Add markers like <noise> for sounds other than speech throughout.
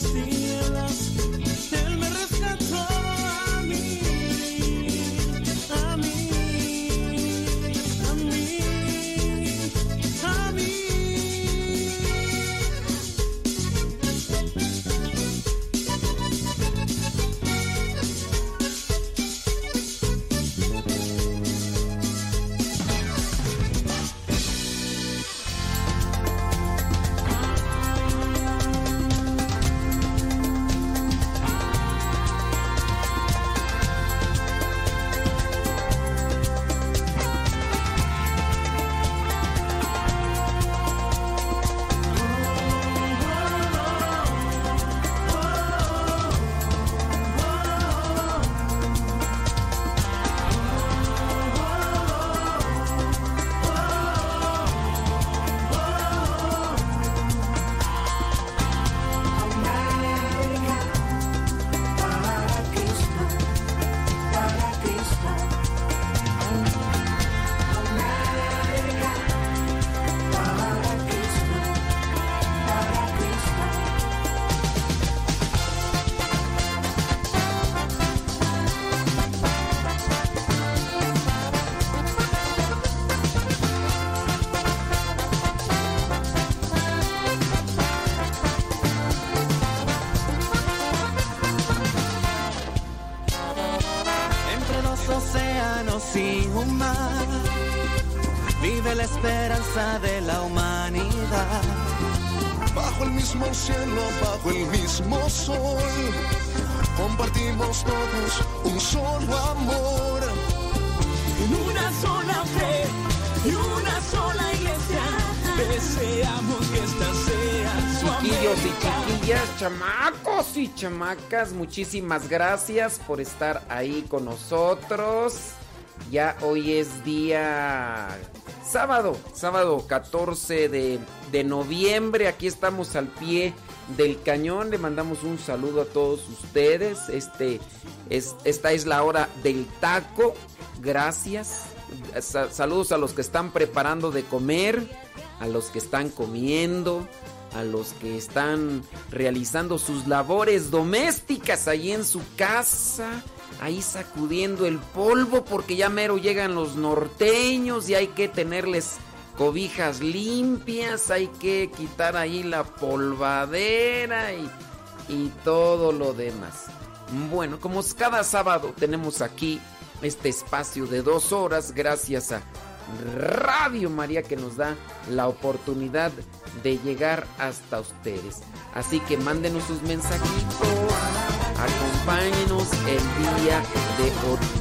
las mismo cielo, bajo el mismo sol, compartimos todos un solo amor. En una sola fe y una sola iglesia, deseamos que esta sea su Chiquillos y chiquillas, chamacos y chamacas, muchísimas gracias por estar ahí con nosotros. Ya hoy es día sábado, sábado 14 de, de noviembre. Aquí estamos al pie del cañón. Le mandamos un saludo a todos ustedes. Este es, esta es la hora del taco. Gracias. Sa- saludos a los que están preparando de comer, a los que están comiendo, a los que están realizando sus labores domésticas ahí en su casa, ahí sacudiendo el polvo porque ya mero llegan los norteños y hay que tenerles cobijas limpias, hay que quitar ahí la polvadera y, y todo lo demás. Bueno, como cada sábado tenemos aquí este espacio de dos horas gracias a Radio María que nos da la oportunidad de llegar hasta ustedes. Así que mándenos sus mensajitos, acompáñenos el día de hoy.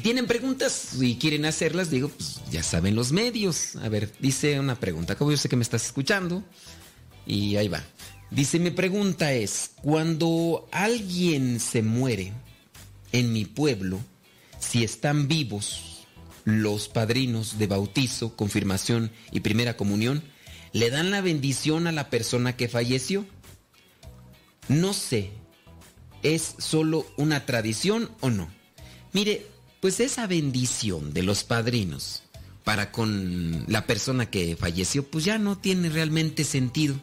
Tienen preguntas y quieren hacerlas, digo, pues ya saben los medios. A ver, dice una pregunta. Como yo sé que me estás escuchando. Y ahí va. Dice, mi pregunta es, cuando alguien se muere en mi pueblo, si están vivos los padrinos de bautizo, confirmación y primera comunión, ¿le dan la bendición a la persona que falleció? No sé, ¿es solo una tradición o no? Mire, pues esa bendición de los padrinos para con la persona que falleció, pues ya no tiene realmente sentido.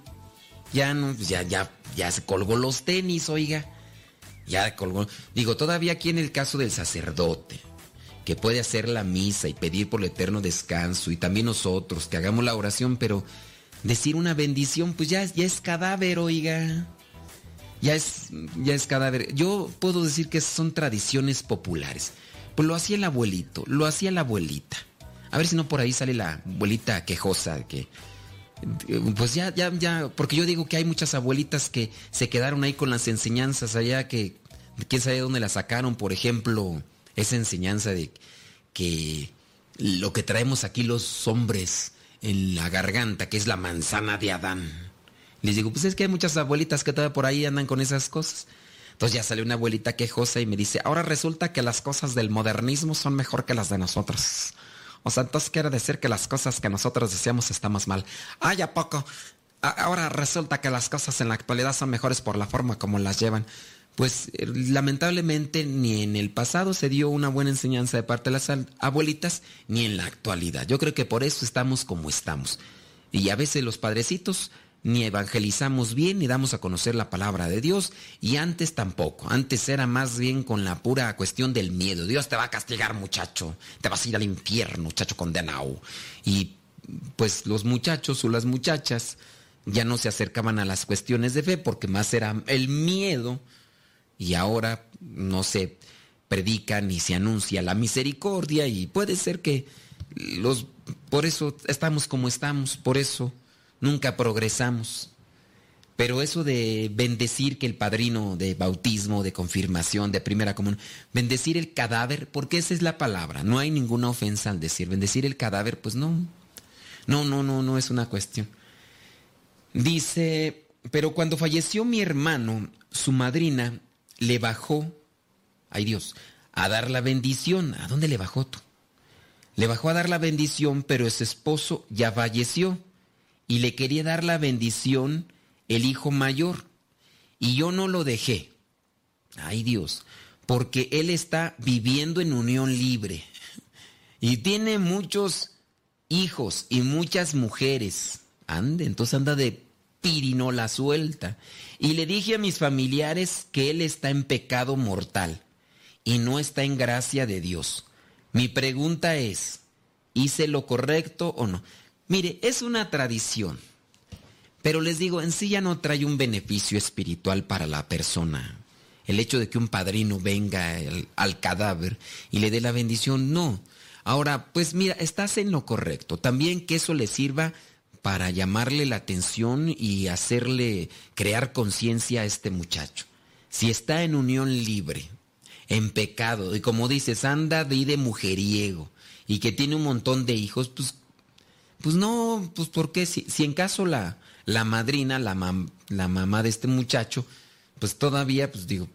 Ya no, pues ya, ya, ya se colgó los tenis, oiga. Ya colgó. Digo, todavía aquí en el caso del sacerdote, que puede hacer la misa y pedir por el eterno descanso, y también nosotros que hagamos la oración, pero decir una bendición, pues ya, ya es cadáver, oiga. Ya es, ya es cadáver. Yo puedo decir que son tradiciones populares. Pues lo hacía el abuelito, lo hacía la abuelita. A ver si no por ahí sale la abuelita quejosa que pues ya, ya, ya, porque yo digo que hay muchas abuelitas que se quedaron ahí con las enseñanzas allá que quién sabe dónde la sacaron, por ejemplo, esa enseñanza de que lo que traemos aquí los hombres en la garganta, que es la manzana de Adán. Les digo, pues es que hay muchas abuelitas que todavía por ahí andan con esas cosas. Entonces ya sale una abuelita quejosa y me dice, ahora resulta que las cosas del modernismo son mejor que las de nosotros. O sea, entonces quiere decir que las cosas que nosotros decíamos estamos mal. Ay, ¿a poco? Ahora resulta que las cosas en la actualidad son mejores por la forma como las llevan. Pues eh, lamentablemente ni en el pasado se dio una buena enseñanza de parte de las abuelitas, ni en la actualidad. Yo creo que por eso estamos como estamos. Y a veces los padrecitos ni evangelizamos bien ni damos a conocer la palabra de Dios y antes tampoco. Antes era más bien con la pura cuestión del miedo. Dios te va a castigar muchacho, te vas a ir al infierno muchacho condenado. Y pues los muchachos o las muchachas ya no se acercaban a las cuestiones de fe porque más era el miedo y ahora no se predica ni se anuncia la misericordia y puede ser que los por eso estamos como estamos, por eso nunca progresamos. Pero eso de bendecir que el padrino de bautismo, de confirmación, de primera comunión, bendecir el cadáver, porque esa es la palabra, no hay ninguna ofensa al decir bendecir el cadáver, pues no. No, no, no, no es una cuestión. Dice, pero cuando falleció mi hermano, su madrina le bajó, ay Dios, a dar la bendición. ¿A dónde le bajó tú? Le bajó a dar la bendición, pero ese esposo ya falleció y le quería dar la bendición el hijo mayor. Y yo no lo dejé. Ay Dios, porque él está viviendo en unión libre y tiene muchos hijos y muchas mujeres. Ande, entonces anda de pirinola suelta. Y le dije a mis familiares que él está en pecado mortal y no está en gracia de Dios. Mi pregunta es, ¿hice lo correcto o no? Mire, es una tradición, pero les digo, en sí ya no trae un beneficio espiritual para la persona. El hecho de que un padrino venga al, cadáver y le dé la bendición, no. Ahora, pues mira, estás en lo correcto. También que eso le sirva para llamarle la atención y hacerle crear conciencia a este muchacho. Si está en unión libre, en pecado, y como dices, anda de, de mujeriego, y que tiene un montón de hijos, pues, pues no, pues porque si, si en caso la, la madrina, la, mam- la mamá de este muchacho, pues todavía, pues digo,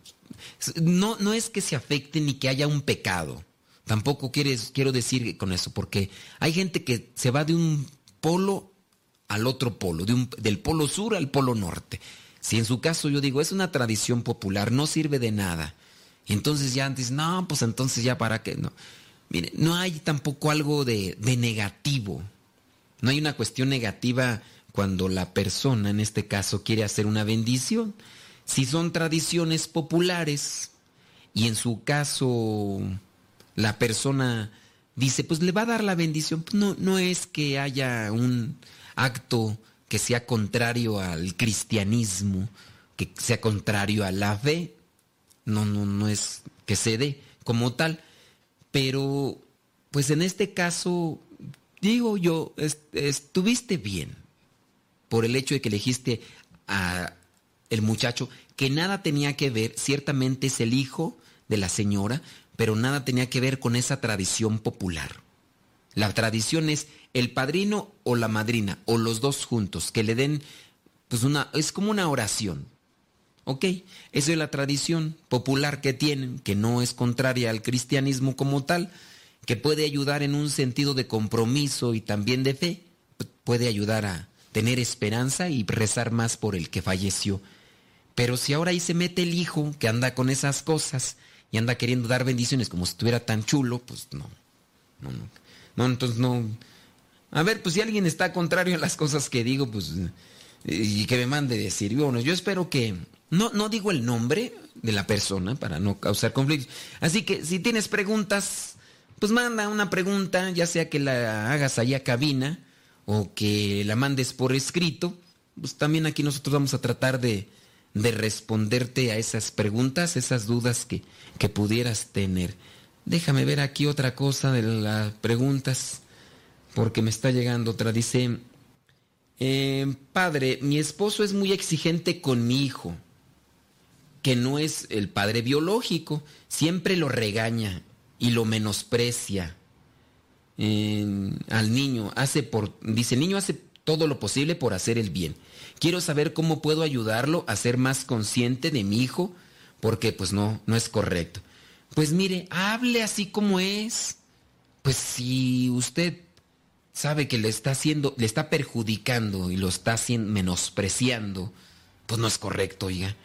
no, no es que se afecte ni que haya un pecado. Tampoco quieres, quiero decir con eso, porque hay gente que se va de un polo al otro polo, de un- del polo sur al polo norte. Si en su caso yo digo, es una tradición popular, no sirve de nada. Entonces ya antes, no, pues entonces ya para qué, no. Mire, no hay tampoco algo de, de negativo No hay una cuestión negativa cuando la persona, en este caso, quiere hacer una bendición. Si son tradiciones populares y en su caso la persona dice, pues le va a dar la bendición, pues no, no es que haya un acto que sea contrario al cristianismo, que sea contrario a la fe, no, no, no es que se dé como tal, pero pues en este caso, digo yo, estuviste bien por el hecho de que elegiste a el muchacho que nada tenía que ver, ciertamente es el hijo de la señora, pero nada tenía que ver con esa tradición popular. La tradición es el padrino o la madrina, o los dos juntos, que le den, pues una, es como una oración. ¿Ok? Esa es la tradición popular que tienen, que no es contraria al cristianismo como tal, que puede ayudar en un sentido de compromiso y también de fe, puede ayudar a tener esperanza y rezar más por el que falleció. Pero si ahora ahí se mete el hijo que anda con esas cosas y anda queriendo dar bendiciones como si estuviera tan chulo, pues no. No, no. No, entonces no. A ver, pues si alguien está contrario a las cosas que digo, pues. Y que me mande decir. Bueno, yo espero que. No, no digo el nombre de la persona para no causar conflictos. Así que si tienes preguntas, pues manda una pregunta, ya sea que la hagas allá a cabina o que la mandes por escrito. Pues también aquí nosotros vamos a tratar de, de responderte a esas preguntas, esas dudas que, que pudieras tener. Déjame ver aquí otra cosa de las preguntas, porque me está llegando otra. Dice, eh, padre, mi esposo es muy exigente con mi hijo, que no es el padre biológico, siempre lo regaña y lo menosprecia al niño. Hace por, dice, el niño hace todo lo posible por hacer el bien. Quiero saber cómo puedo ayudarlo a ser más consciente de mi hijo, porque pues no, no es correcto. Pues mire, hable así como es. Pues si usted sabe que le está haciendo, le está perjudicando y lo está menospreciando, pues no es correcto, oiga.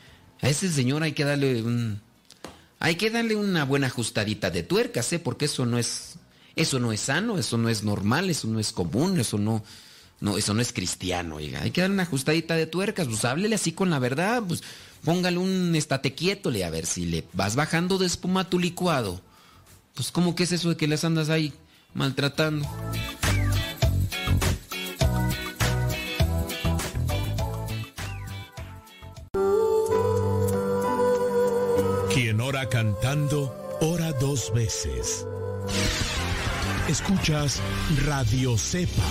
A ese señor hay que darle un, hay que darle una buena ajustadita de tuercas, ¿eh? Porque eso no es, eso no es sano, eso no es normal, eso no es común, eso no, no, eso no es cristiano, oiga. Hay que darle una ajustadita de tuercas, pues háblele así con la verdad, pues póngale un estate quieto, a ver si le vas bajando de espuma a tu licuado. Pues cómo que es eso de que les andas ahí maltratando. Cantando, ora dos veces. Escuchas Radio Cepa.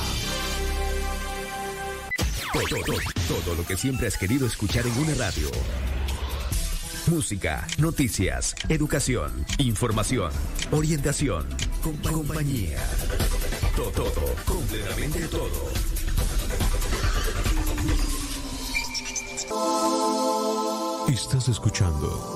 Todo, todo, todo lo que siempre has querido escuchar en una radio. Música, noticias, educación, información, orientación, compa- compañía. Todo, todo, completamente todo. Estás escuchando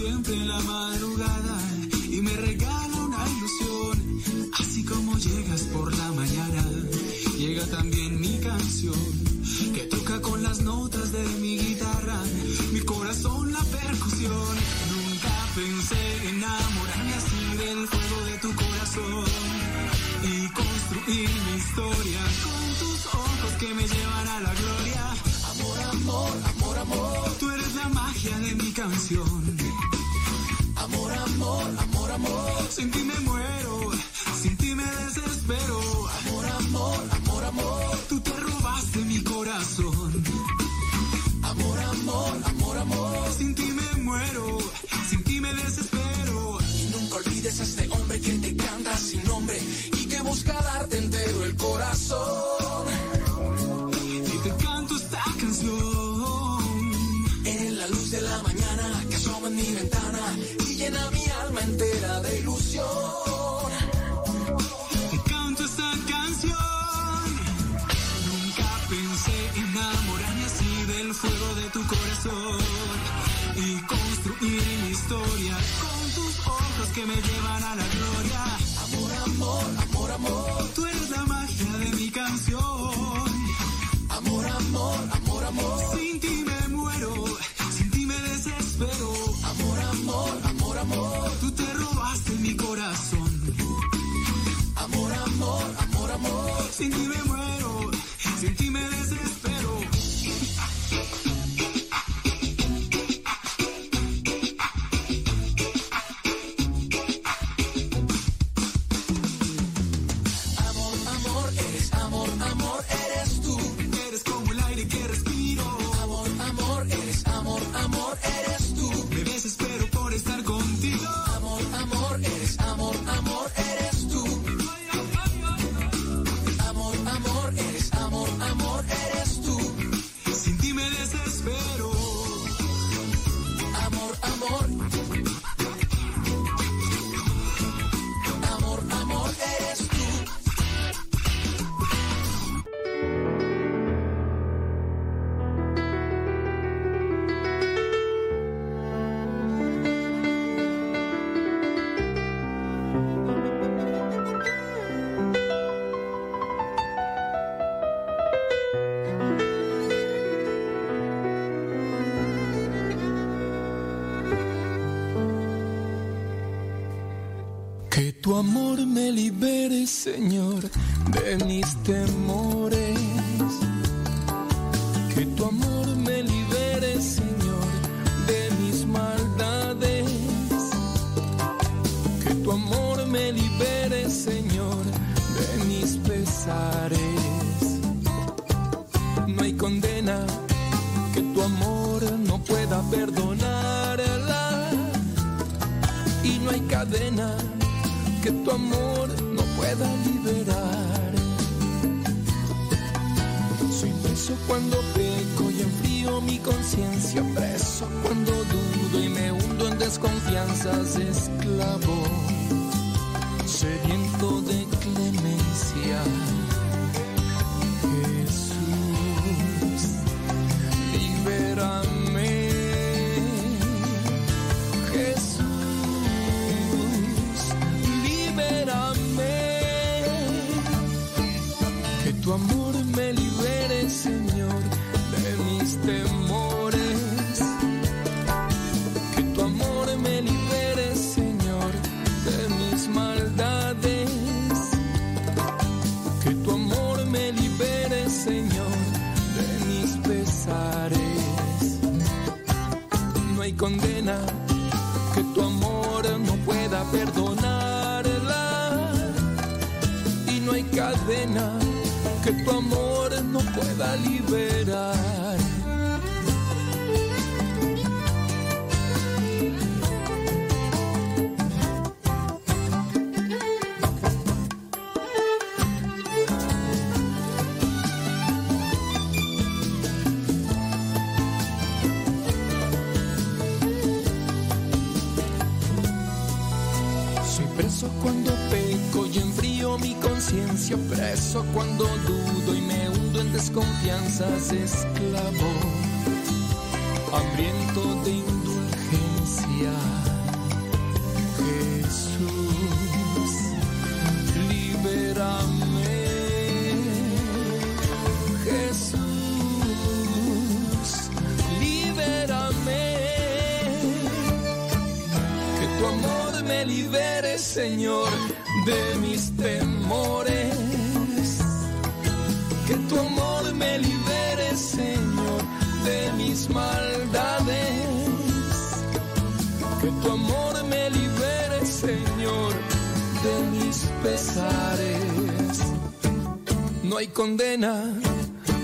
Siempre en la madrugada en desconfianzas, esclavo, sediento de clemencia. Jesús, libérame. Jesús, libérame. Que tu amor que tu amor no pueda perdonarla. Y no hay cadena que tu amor no pueda liberar. Cuando peco y enfrío mi conciencia, preso cuando dudo y me hundo en desconfianzas, esclavo, hambriento de Señor, de mis temores. Que tu amor me libere, Señor, de mis maldades. Que tu amor me libere, Señor, de mis pesares. No hay condena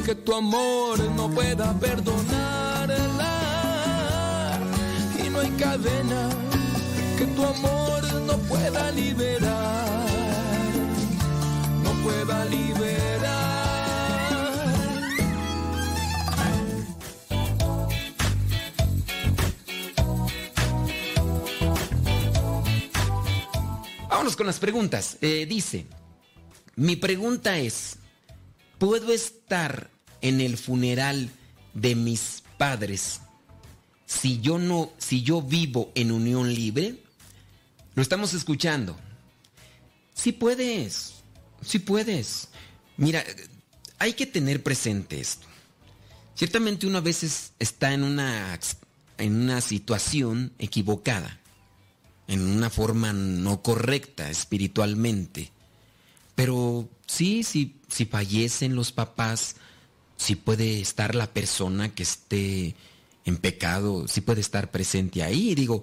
que tu amor no pueda perdonarla. Y no hay cadena que tu amor no pueda liberar. No pueda liberar. Vámonos con las preguntas. Eh, dice, mi pregunta es, ¿puedo estar en el funeral de mis padres si yo no, si yo vivo en unión libre? Lo estamos escuchando. Sí puedes, sí puedes. Mira, hay que tener presente esto. Ciertamente uno a veces está en una, en una situación equivocada, en una forma no correcta espiritualmente. Pero sí, sí, si fallecen los papás, sí puede estar la persona que esté en pecado, sí puede estar presente ahí. Digo,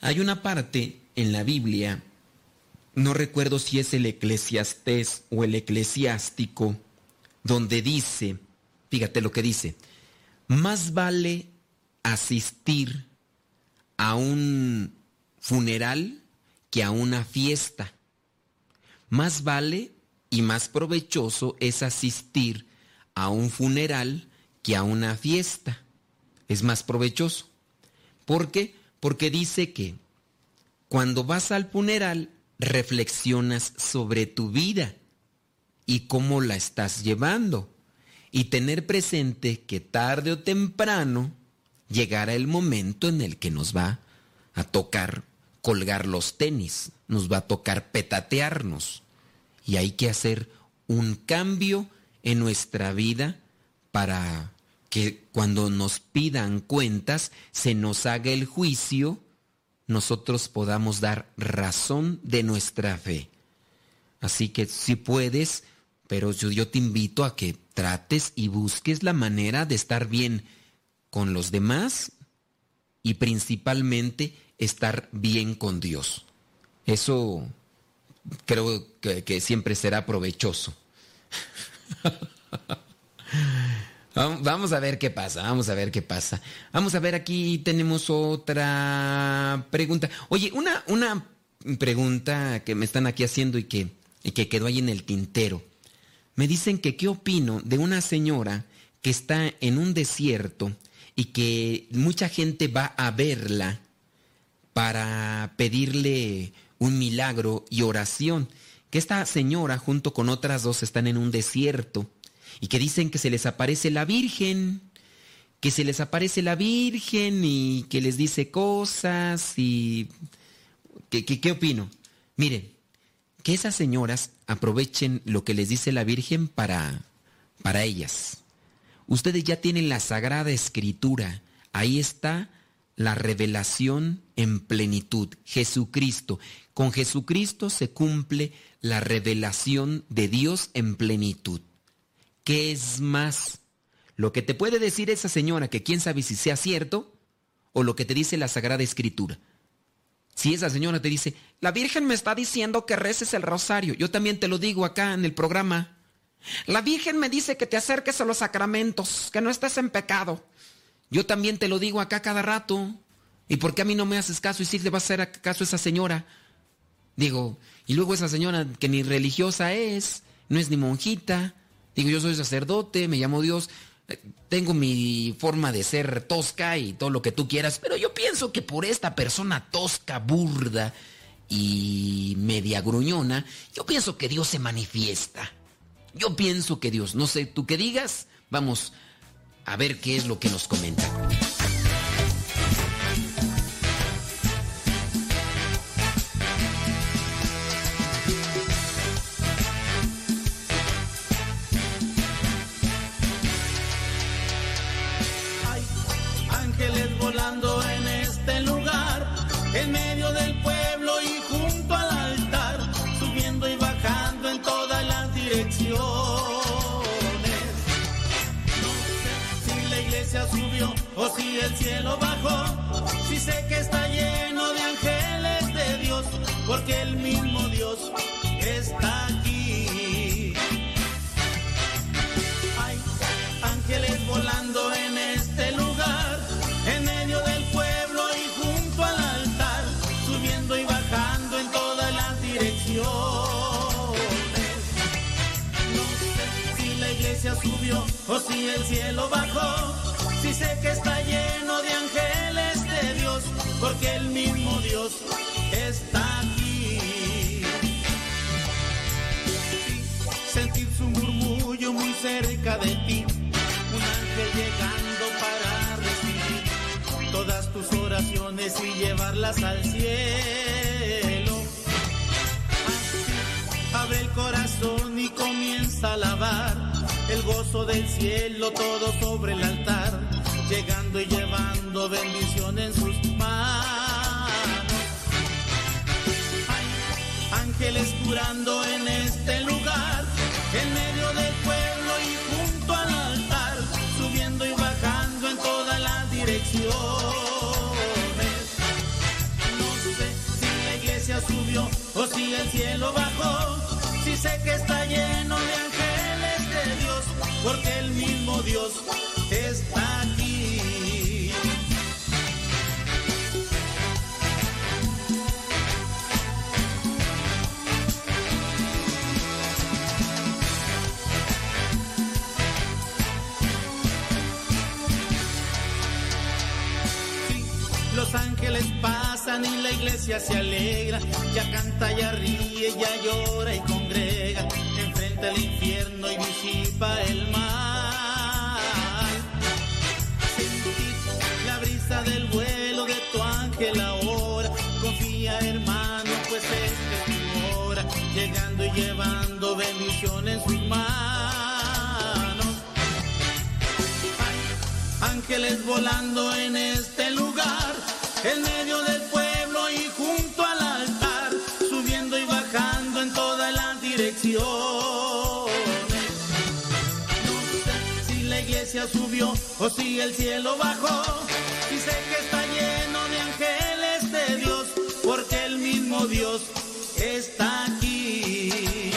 hay una parte en la Biblia, no recuerdo si es el eclesiastés o el eclesiástico, donde dice, fíjate lo que dice, más vale asistir a un funeral que a una fiesta. Más vale y más provechoso es asistir a un funeral que a una fiesta. Es más provechoso. ¿Por qué? Porque dice que cuando vas al funeral reflexionas sobre tu vida y cómo la estás llevando. Y tener presente que tarde o temprano llegará el momento en el que nos va a tocar colgar los tenis, nos va a tocar petatearnos. Y hay que hacer un cambio en nuestra vida para que cuando nos pidan cuentas, se nos haga el juicio, nosotros podamos dar razón de nuestra fe. Así que si puedes, pero yo, te invito a que trates y busques la manera de estar bien con los demás y principalmente estar bien con Dios. Eso creo que siempre será provechoso. <laughs> Vam- Vamos a ver qué pasa, vamos a ver qué pasa. Vamos a ver, aquí tenemos otra pregunta. Oye, una, una pregunta que me están aquí haciendo y que, y que quedó ahí en el tintero. Me dicen que qué opino de una señora que está en un desierto y que mucha gente va a verla para pedirle un milagro y oración. Que esta señora junto con otras dos están en un desierto y que dicen que se les aparece la Virgen, que se les aparece la Virgen y que les dice cosas y... ¿Qué, qué, qué opino? Miren, que esas señoras aprovechen lo que les dice la Virgen para, para ellas. Ustedes ya tienen la Sagrada Escritura. Ahí está la revelación en plenitud. Jesucristo. Con Jesucristo se cumple la revelación de Dios en plenitud. ¿Qué es más? ¿Lo que te puede decir esa señora que quién sabe si sea cierto? ¿O lo que te dice la Sagrada Escritura? Si esa señora te dice, la Virgen me está diciendo que reces el rosario, yo también te lo digo acá en el programa. La Virgen me dice que te acerques a los sacramentos, que no estés en pecado. Yo también te lo digo acá cada rato. ¿Y por qué a mí no me haces caso y sí le vas a hacer caso a esa señora? Digo, y luego esa señora que ni religiosa es, no es ni monjita. Digo, yo soy sacerdote, me llamo Dios, eh, tengo mi forma de ser tosca y todo lo que tú quieras, pero yo pienso que por esta persona tosca, burda y media gruñona, yo pienso que Dios se manifiesta. Yo pienso que Dios, no sé, tú qué digas, vamos a ver qué es lo que nos comenta. En medio del pueblo y junto al altar, subiendo y bajando en todas las direcciones. Si la iglesia subió o si el cielo bajó, si sé que está lleno de ángeles de Dios, porque el mismo Dios está o si el cielo bajó, si sé que está lleno de ángeles de Dios, porque el mismo Dios está aquí sentir su murmullo muy cerca de ti. Un ángel llegando para recibir todas tus oraciones y llevarlas al cielo. Abre el corazón y comienza a alabar el gozo del cielo todo sobre el altar, llegando y llevando bendición en sus manos ángeles curando en este lugar, en medio del pueblo y junto al altar, subiendo y bajando en todas las direcciones. No sé si la iglesia subió o si el cielo bajó, si sé que está lleno de ángeles Dios, porque el mismo Dios está aquí. Los ángeles pasan y la iglesia se alegra, ya canta, ya ríe, ya llora y congrega, el infierno y disipa el mal. La brisa del vuelo de tu ángel ahora, confía hermano, pues esta es tu hora, llegando y llevando bendición en sus manos ángeles volando en este lugar, en medio del pueblo y junto al altar, subiendo y bajando en todas las direcciones. Subió o si el cielo bajó. Y sé que está lleno de ángeles de Dios, porque el mismo Dios está aquí.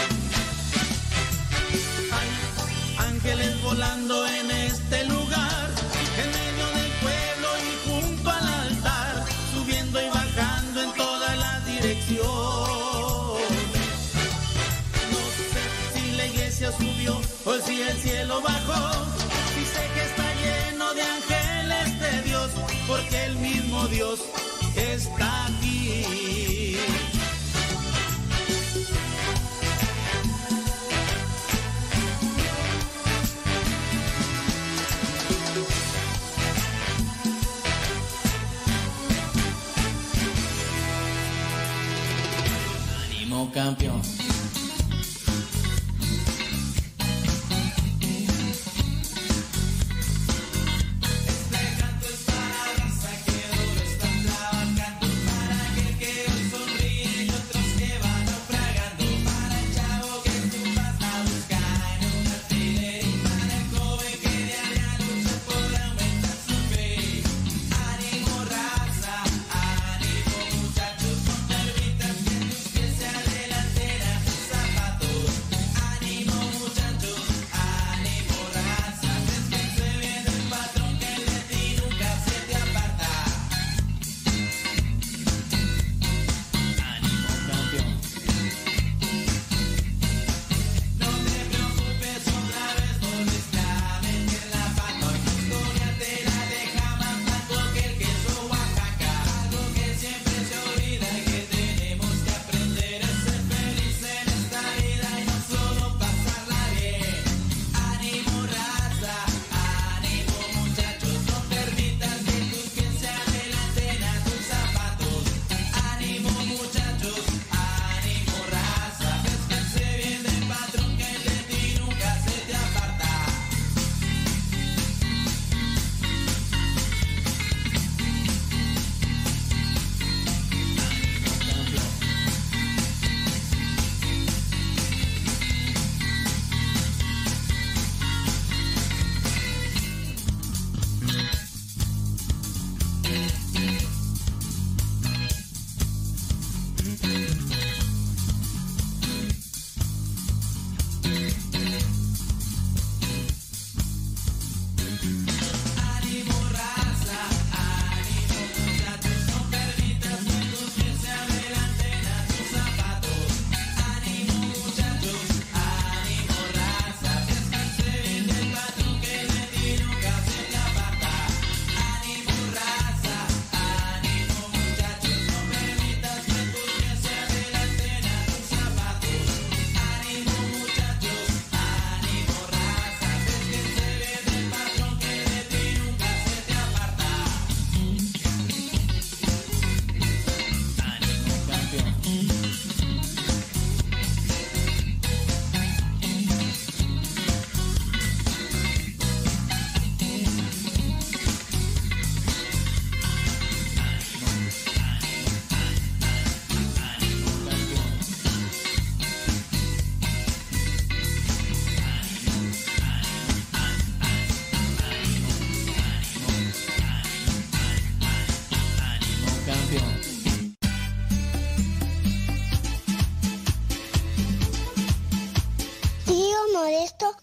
Hay ángeles volando en este campeón.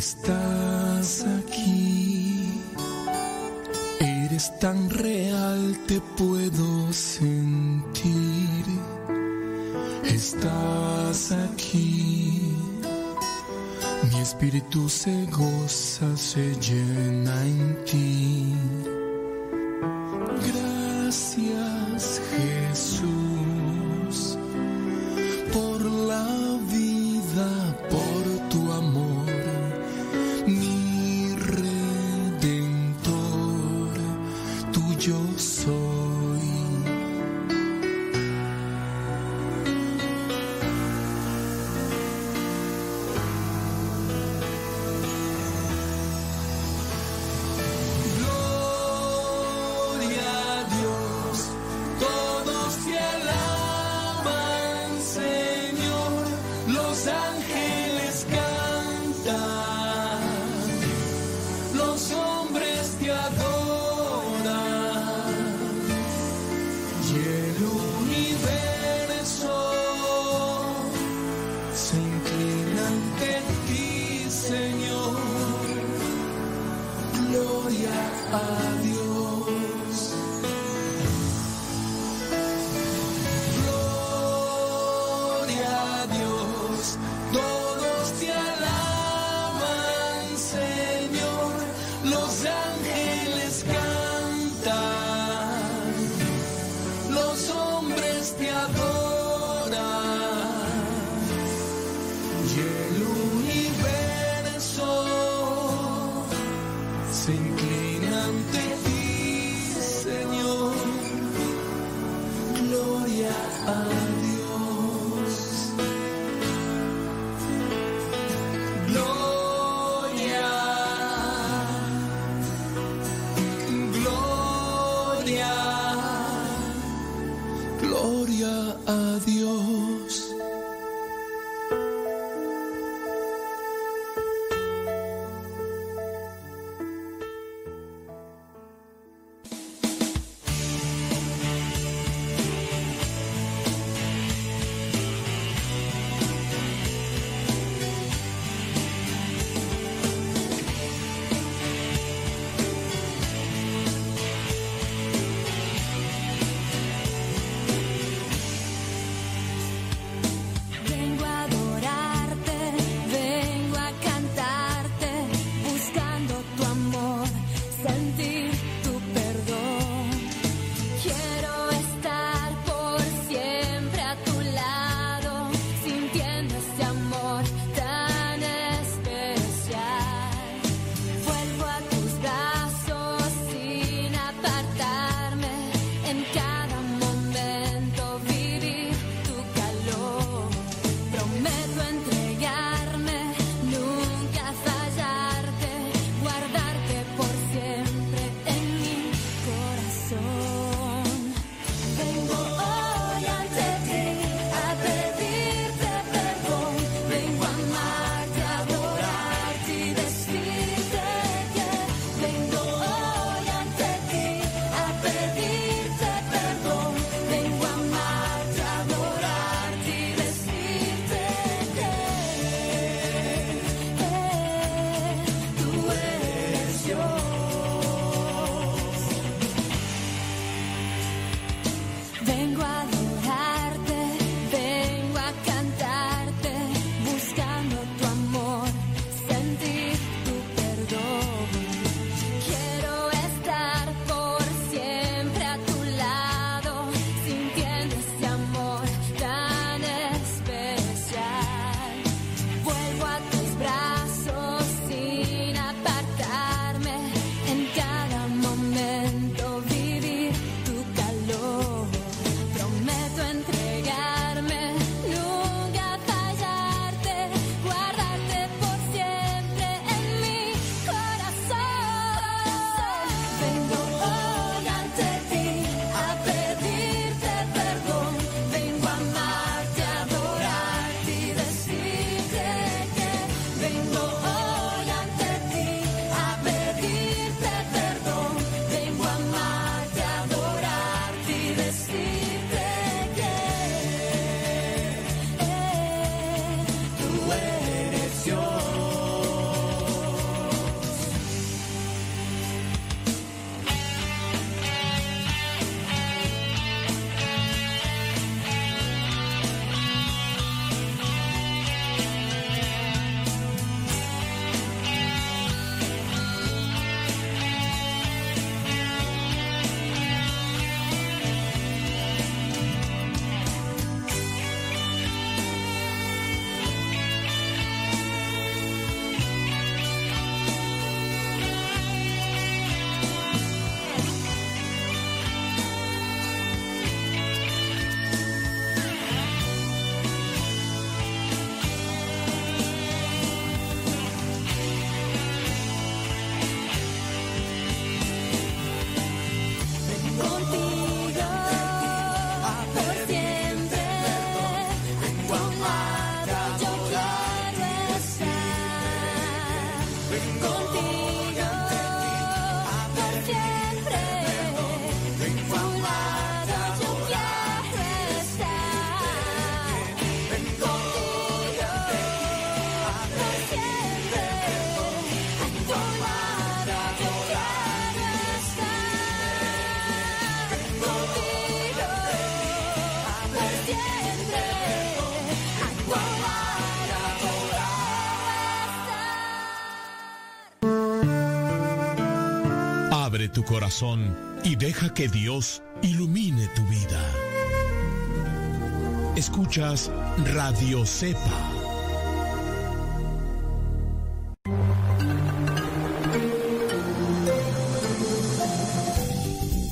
Estás aquí, eres tan real, te puedo sentir. Estás aquí, mi espíritu se goza. Corazón y deja que Dios ilumine tu vida. Escuchas Radio Cepa.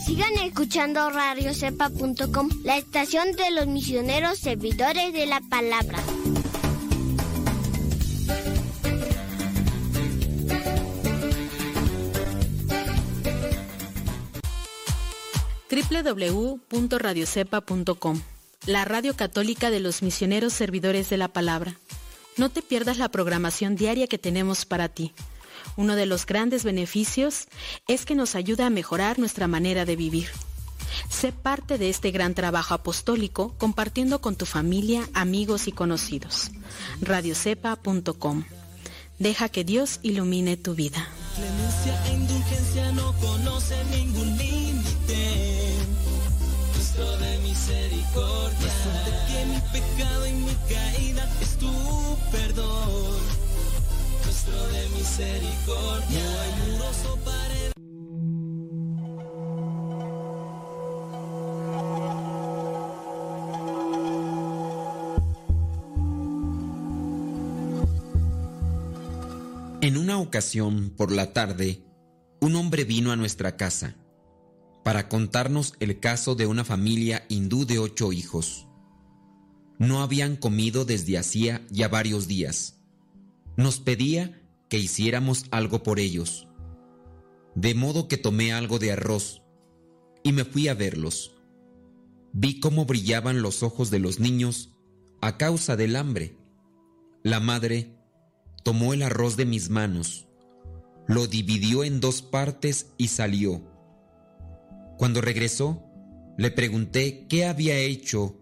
Sigan escuchando radiocepa.com, la estación de los misioneros servidores de la palabra. www.radiocepa.com, la radio católica de los misioneros servidores de la palabra. No te pierdas la programación diaria que tenemos para ti. Uno de los grandes beneficios es que nos ayuda a mejorar nuestra manera de vivir. Sé parte de este gran trabajo apostólico compartiendo con tu familia, amigos y conocidos. radiocepa.com. Deja que Dios ilumine tu vida. Misericordia. Más que mi pecado y mi caída es tu perdón. Nuestro de misericordia. No hay muros o paredes. En una ocasión, por la tarde, un hombre vino a nuestra casa para contarnos el caso de una familia hindú de ocho hijos. No habían comido desde hacía ya varios días. Nos pedía que hiciéramos algo por ellos. De modo que tomé algo de arroz y me fui a verlos. Vi cómo brillaban los ojos de los niños a causa del hambre. La madre tomó el arroz de mis manos, lo dividió en dos partes y salió. Cuando regresó, le pregunté qué había hecho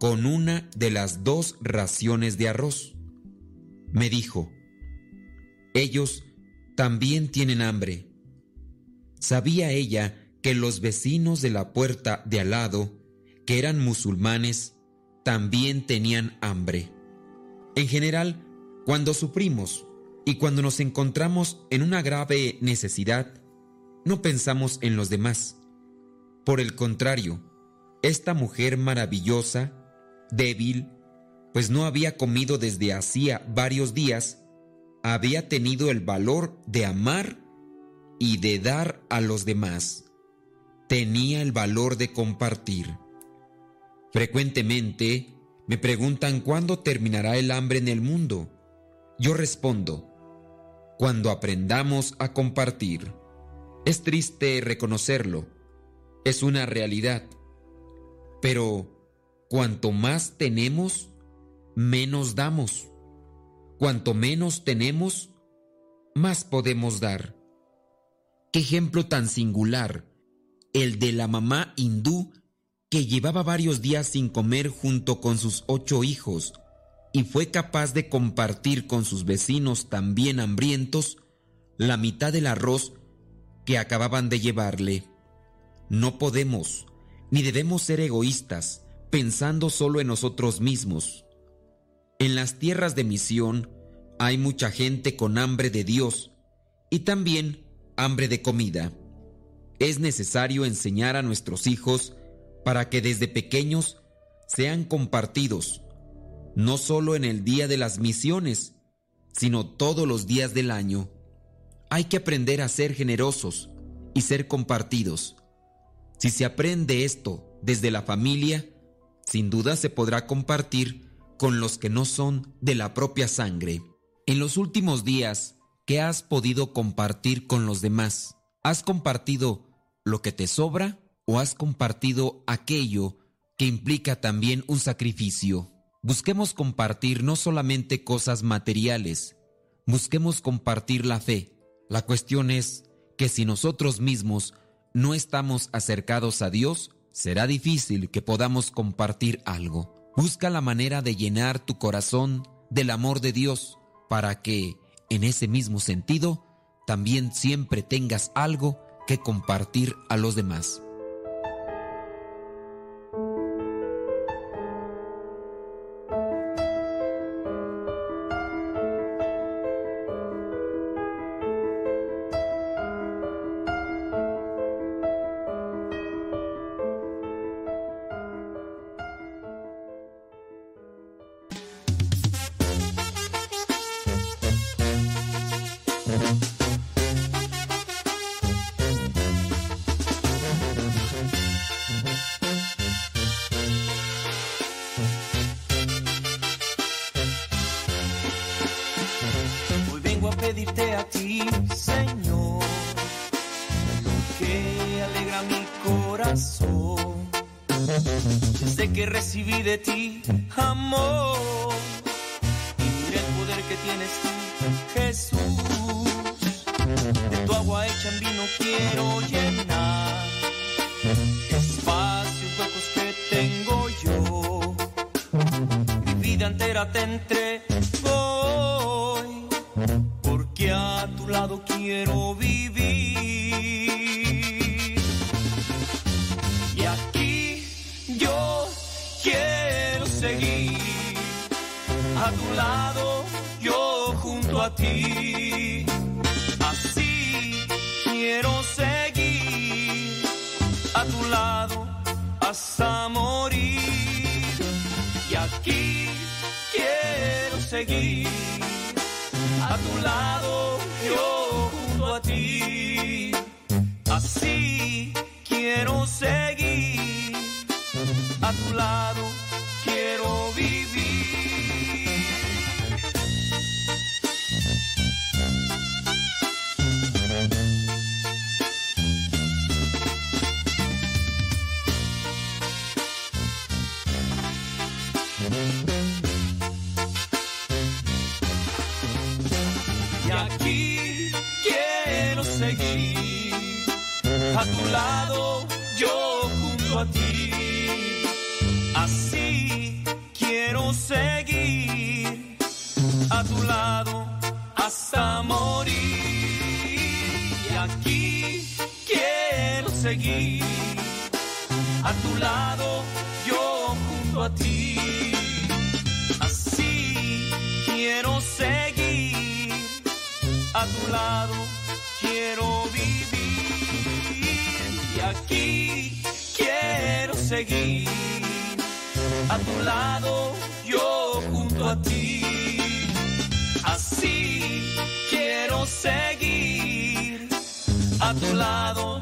con una de las dos raciones de arroz. Me dijo, ellos también tienen hambre. Sabía ella que los vecinos de la puerta de al lado, que eran musulmanes, también tenían hambre. En general, cuando sufrimos y cuando nos encontramos en una grave necesidad, no pensamos en los demás. Por el contrario, esta mujer maravillosa, débil, pues no había comido desde hacía varios días, había tenido el valor de amar y de dar a los demás. Tenía el valor de compartir. Frecuentemente me preguntan cuándo terminará el hambre en el mundo. Yo respondo, cuando aprendamos a compartir. Es triste reconocerlo, es una realidad. Pero cuanto más tenemos, menos damos. Cuanto menos tenemos, más podemos dar. Qué ejemplo tan singular, el de la mamá hindú que llevaba varios días sin comer junto con sus ocho hijos y fue capaz de compartir con sus vecinos también hambrientos la mitad del arroz que acababan de llevarle. No podemos ni debemos ser egoístas pensando solo en nosotros mismos. En las tierras de misión hay mucha gente con hambre de Dios y también hambre de comida. Es necesario enseñar a nuestros hijos para que desde pequeños sean compartidos, no solo en el día de las misiones, sino todos los días del año. Hay que aprender a ser generosos y ser compartidos. Si se aprende esto desde la familia, sin duda se podrá compartir con los que no son de la propia sangre. En los últimos días, ¿qué has podido compartir con los demás? ¿Has compartido lo que te sobra o has compartido aquello que implica también un sacrificio? Busquemos compartir no solamente cosas materiales, busquemos compartir la fe. La cuestión es que si nosotros mismos no estamos acercados a Dios, será difícil que podamos compartir algo. Busca la manera de llenar tu corazón del amor de Dios para que, en ese mismo sentido, también siempre tengas algo que compartir a los demás. Lado, tu lado, yo junto a ti. Así quiero seguir a tu lado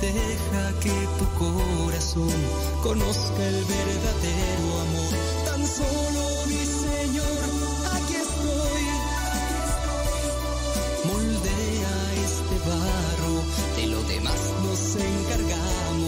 Deja que tu corazón conozca el verdadero amor. Tan solo mi Señor, aquí estoy. Moldea este barro, de lo demás nos encargamos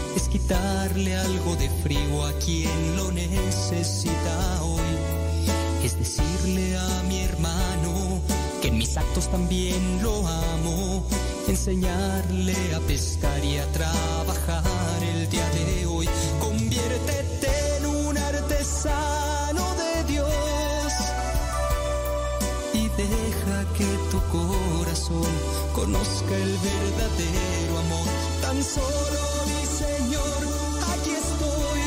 es quitarle algo de frío a quien lo necesita hoy. Es decirle a mi hermano que en mis actos también lo amo, enseñarle a pescar y a trabajar el día de hoy. Conviértete en un artesano de Dios y deja que tu corazón conozca el verdadero amor. Tan solo mi Señor, aquí estoy.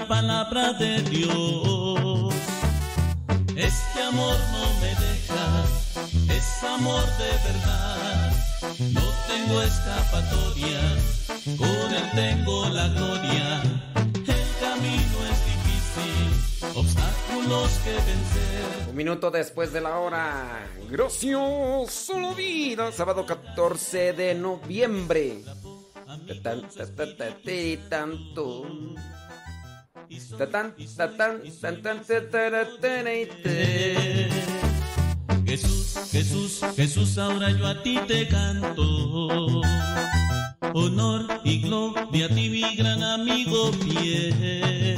La palabra de Dios. Este amor no me deja, es amor de verdad. No tengo escapatoria, con él tengo la gloria. El camino es difícil, obstáculos que vencer. Un minuto después de la hora. Gracias, solo vida. Sábado 14 de noviembre. Tatán, tatí, tanto. Tatán, tatán, tatán. Jesús, Jesús, Jesús, ahora yo a ti te canto. Honor y gloria a ti, mi gran amigo fiel.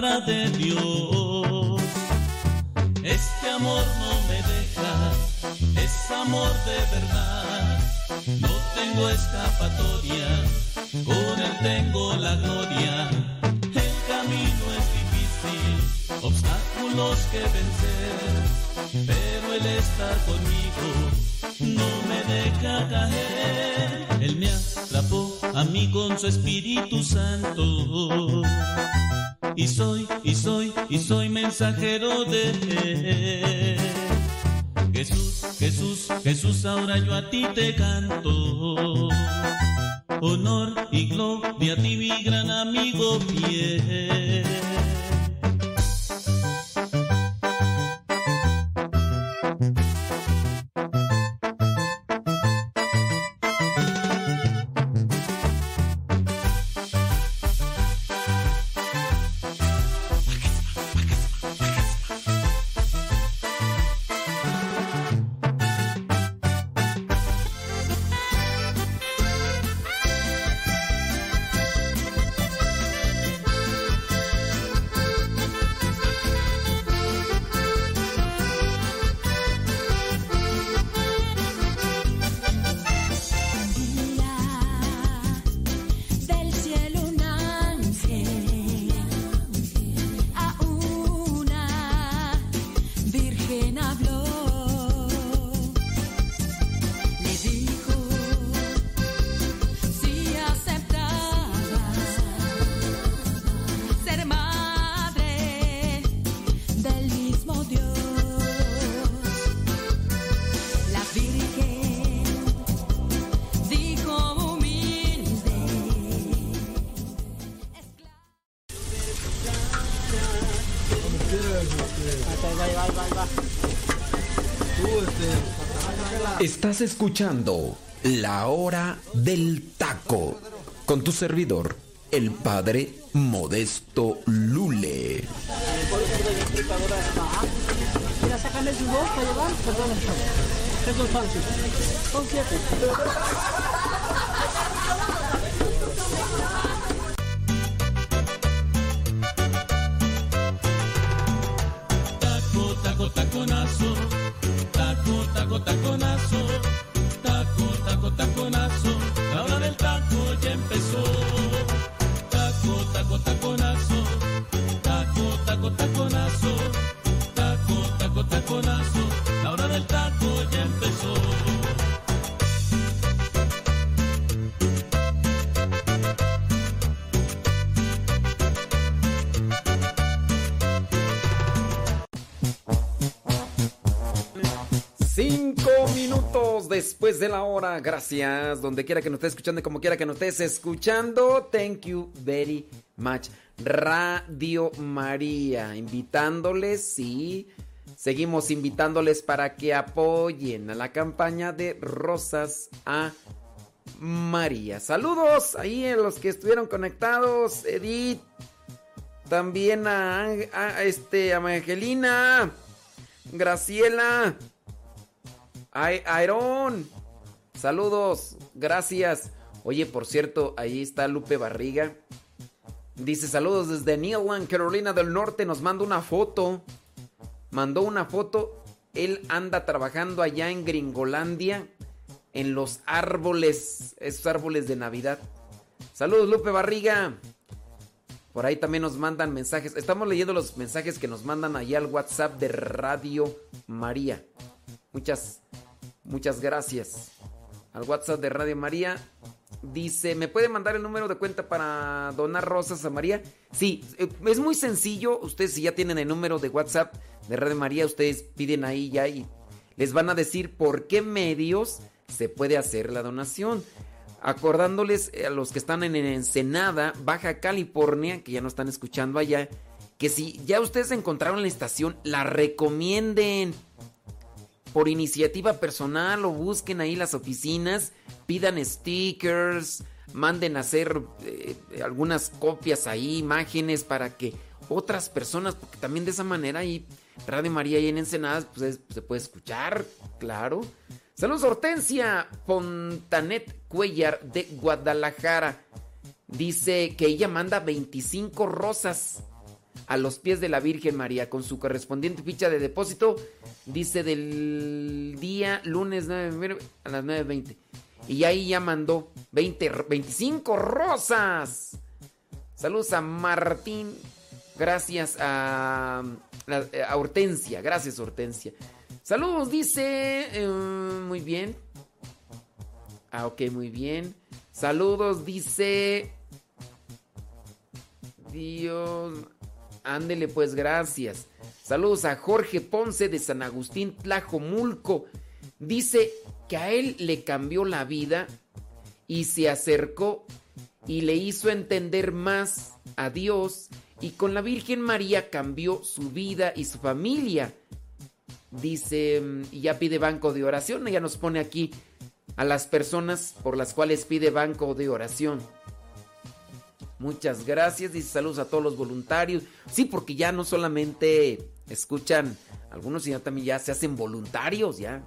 De Dios. Este amor no me deja, es amor de verdad. No tengo escapatoria, con él tengo la gloria. El camino es difícil, obstáculos que vencer, pero él está conmigo, no me deja caer. Él me atrapó a mí con su Espíritu Santo. Y soy, y soy, y soy mensajero de él. Jesús, Jesús, Jesús, ahora yo a ti te canto. Honor y gloria a ti, mi gran amigo fiel. Estás escuchando La Hora del Taco con tu servidor, el padre Modesto Lule. Después de la hora. Gracias. Donde quiera que nos estés escuchando y como quiera que nos estés escuchando. Thank you very much. Radio María. Invitándoles y seguimos invitándoles para que apoyen a la campaña de Rosas a María. Saludos ahí a los que estuvieron conectados. Edith. También a, este, a Angelina. Graciela. Ay, Aarón. Saludos. Gracias. Oye, por cierto, ahí está Lupe Barriga. Dice saludos desde Newland, Carolina del Norte. Nos manda una foto. Mandó una foto. Él anda trabajando allá en Gringolandia. En los árboles. Esos árboles de Navidad. Saludos, Lupe Barriga. Por ahí también nos mandan mensajes. Estamos leyendo los mensajes que nos mandan allá al WhatsApp de Radio María. Muchas, muchas gracias. Al WhatsApp de Radio María. Dice, ¿me puede mandar el número de cuenta para donar rosas a María? Sí, eh, es muy sencillo. Ustedes si ya tienen el número de WhatsApp de Radio María, ustedes piden ahí ya y les van a decir por qué medios se puede hacer la donación. Acordándoles a los que están en Ensenada, Baja California, que ya no están escuchando allá, que si ya ustedes encontraron la estación, la recomienden por iniciativa personal o busquen ahí las oficinas, pidan stickers, manden a hacer eh, algunas copias ahí, imágenes para que otras personas, porque también de esa manera ahí Radio María y en Ensenada pues, es- se puede escuchar, claro. Saludos Hortensia Fontanet Cuellar de Guadalajara. Dice que ella manda 25 rosas a los pies de la Virgen María con su correspondiente ficha de depósito. Dice del día lunes 9 a las 9.20. Y ahí ya mandó 20, ro- 25 rosas. Saludos a Martín. Gracias a, a Hortensia. Gracias Hortensia. Saludos, dice. eh, muy bien. Ah, ok, muy bien. Saludos, dice. Dios. Ándele, pues, gracias. Saludos a Jorge Ponce de San Agustín Tlajomulco. Dice que a él le cambió la vida y se acercó y le hizo entender más a Dios y con la Virgen María cambió su vida y su familia. Dice, y ya pide banco de oración, ella nos pone aquí a las personas por las cuales pide banco de oración. Muchas gracias, dice saludos a todos los voluntarios. Sí, porque ya no solamente escuchan algunos, sino también ya se hacen voluntarios, ya.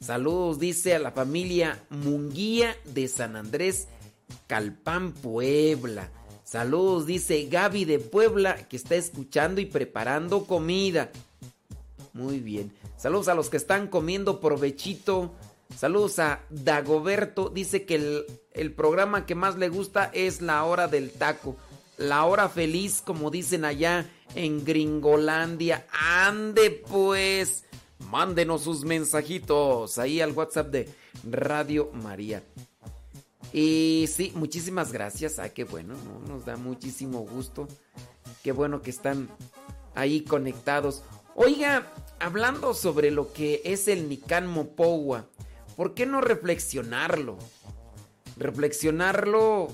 Saludos, dice a la familia Munguía de San Andrés, Calpán, Puebla. Saludos, dice Gaby de Puebla, que está escuchando y preparando comida. Muy bien. Saludos a los que están comiendo provechito. Saludos a Dagoberto. Dice que el, el programa que más le gusta es la hora del taco. La hora feliz, como dicen allá en Gringolandia. Ande pues. Mándenos sus mensajitos ahí al WhatsApp de Radio María. Y sí, muchísimas gracias. Ah, qué bueno, ¿no? nos da muchísimo gusto. Qué bueno que están ahí conectados. Oiga, hablando sobre lo que es el Nican Mopowa, ¿por qué no reflexionarlo? Reflexionarlo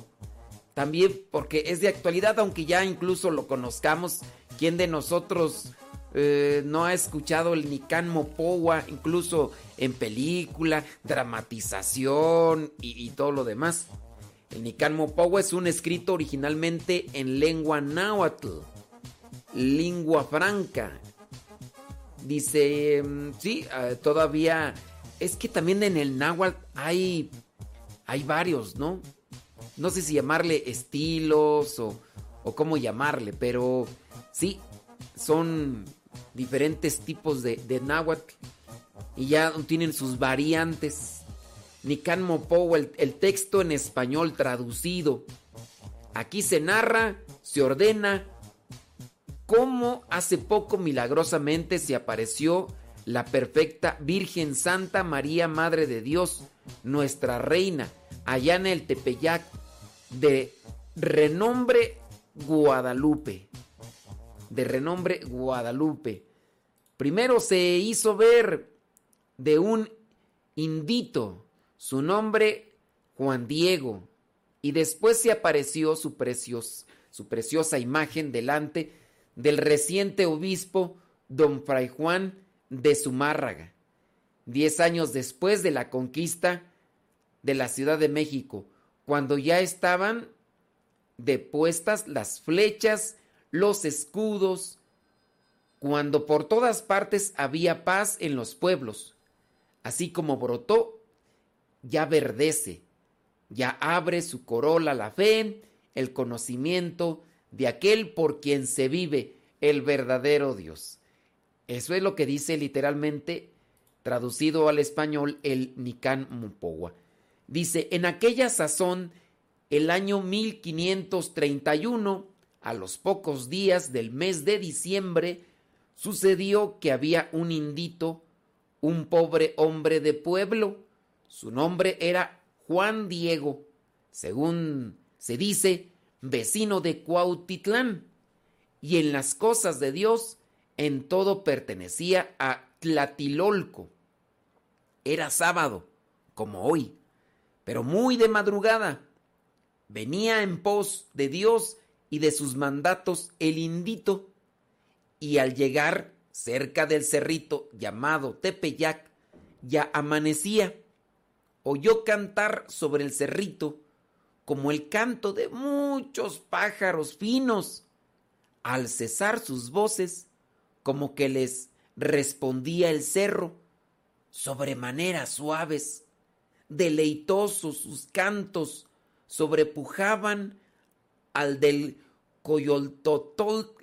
también porque es de actualidad, aunque ya incluso lo conozcamos. ¿Quién de nosotros eh, no ha escuchado el Nican Mopowa, incluso en película, dramatización y, todo lo demás. El Nican Mopowa es un escrito originalmente en lengua náhuatl, lengua franca. Dice, mm, sí, eh, todavía es que también en el náhuatl hay hay varios, ¿no? No sé si llamarle estilos o, cómo llamarle, pero sí, son diferentes tipos de, náhuatl y ya tienen sus variantes. Nican Mopowa, el, el texto en español traducido. Aquí se narra, se ordena cómo hace poco milagrosamente se apareció la perfecta Virgen Santa María Madre de Dios, nuestra reina, allá en el Tepeyac de renombre Guadalupe. De renombre Guadalupe. Primero se hizo ver de un indito, su nombre Juan Diego, y después se apareció su, precios, su preciosa imagen delante del reciente obispo don Fray Juan de Zumárraga, diez años después de la conquista de la Ciudad de México, cuando ya estaban depuestas las flechas, los escudos, cuando por todas partes había paz en los pueblos, así como brotó, ya verdece, ya abre su corola la fe, el conocimiento de aquel por quien se vive el verdadero Dios. Eso es lo que dice literalmente, traducido al español, el Nican Mupowa. Dice, en aquella sazón, el año 1531, a los pocos días del mes de diciembre, sucedió que había un indito, un pobre hombre de pueblo. Su nombre era Juan Diego, según se dice, vecino de Cuautitlán. Y en las cosas de Dios, en todo pertenecía a Tlatilolco. Era sábado, como hoy, pero muy de madrugada. Venía en pos de Dios y de sus mandatos el indito, y al llegar cerca del cerrito llamado Tepeyac, ya amanecía. Oyó cantar sobre el cerrito como el canto de muchos pájaros finos. Al cesar sus voces, como que les respondía el cerro, sobremanera suaves, deleitosos sus cantos, sobrepujaban al del coyoltotol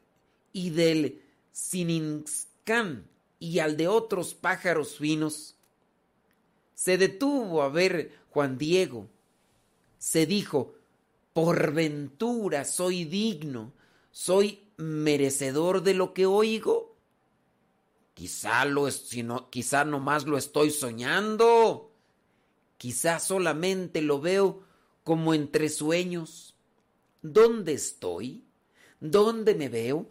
y del sininscan y al de otros pájaros finos. Se detuvo a ver Juan Diego. Se dijo, por ventura soy digno, soy merecedor de lo que oigo. Quizá lo es, sino, quizá nomás lo estoy soñando. Quizá solamente lo veo como entre sueños. ¿Dónde estoy? ¿Dónde me veo?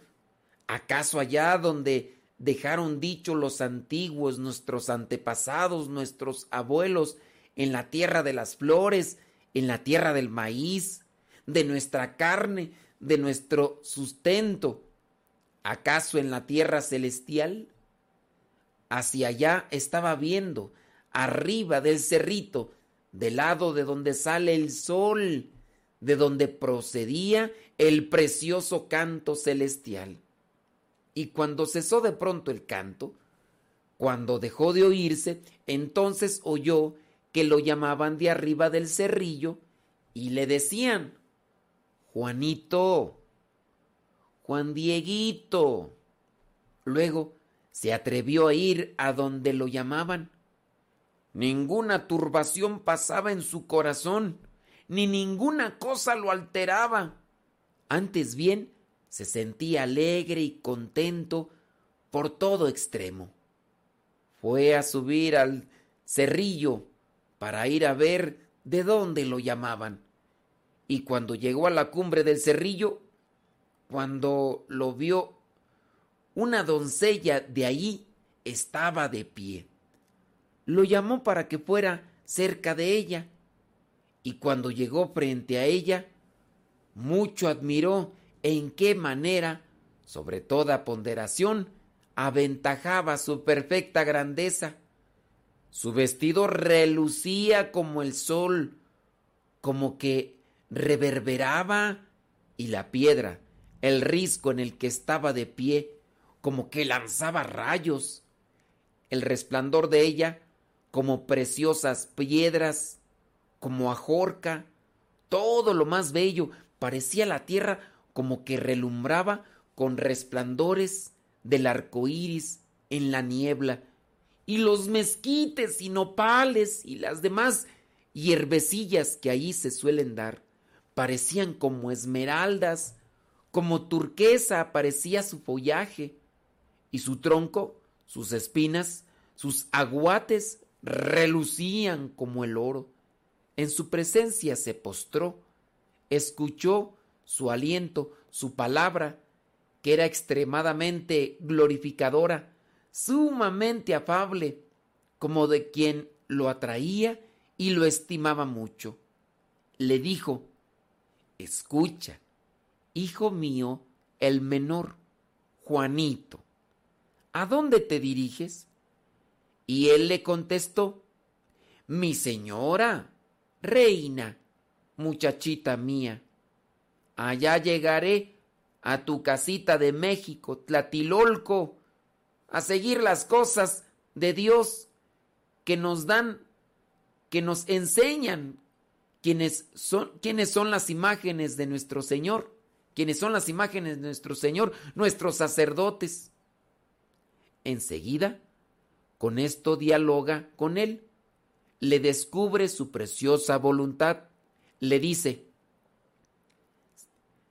¿Acaso allá donde dejaron dicho los antiguos, nuestros antepasados, nuestros abuelos, en la tierra de las flores, en la tierra del maíz, de nuestra carne, de nuestro sustento? ¿Acaso en la tierra celestial? Hacia allá estaba viendo, arriba del cerrito, del lado de donde sale el sol, de donde procedía el precioso canto celestial. Y cuando cesó de pronto el canto, cuando dejó de oírse, entonces oyó que lo llamaban de arriba del cerrillo y le decían, Juanito, Juan Dieguito. Luego se atrevió a ir a donde lo llamaban. Ninguna turbación pasaba en su corazón, ni ninguna cosa lo alteraba. Antes bien, se sentía alegre y contento por todo extremo. Fue a subir al cerrillo para ir a ver de dónde lo llamaban. Y cuando llegó a la cumbre del cerrillo, cuando lo vio, una doncella de allí estaba de pie. Lo llamó para que fuera cerca de ella, y cuando llegó frente a ella, mucho admiró en qué manera, sobre toda ponderación, aventajaba su perfecta grandeza. Su vestido relucía como el sol, como que reverberaba, y la piedra, el risco en el que estaba de pie, como que lanzaba rayos. El resplandor de ella, como preciosas piedras, como ajorca, todo lo más bello, parecía la tierra como que relumbraba con resplandores del arco iris en la niebla, y los mezquites y nopales y las demás hierbecillas que allí se suelen dar parecían como esmeraldas, como turquesa parecía su follaje, y su tronco, sus espinas, sus aguates relucían como el oro. En su presencia se postró, escuchó su aliento, su palabra, que era extremadamente glorificadora, sumamente afable, como de quien lo atraía y lo estimaba mucho. Le dijo, escucha, hijo mío, el menor, Juanito, ¿a dónde te diriges? Y él le contestó, mi señora, reina, muchachita mía, allá llegaré a tu casita de México, Tlatilolco, a seguir las cosas de Dios que nos dan, que nos enseñan quienes son, quiénes son las imágenes de nuestro Señor, quienes son las imágenes de nuestro Señor, nuestros sacerdotes. Enseguida, con esto dialoga con él, le descubre su preciosa voluntad, le dice,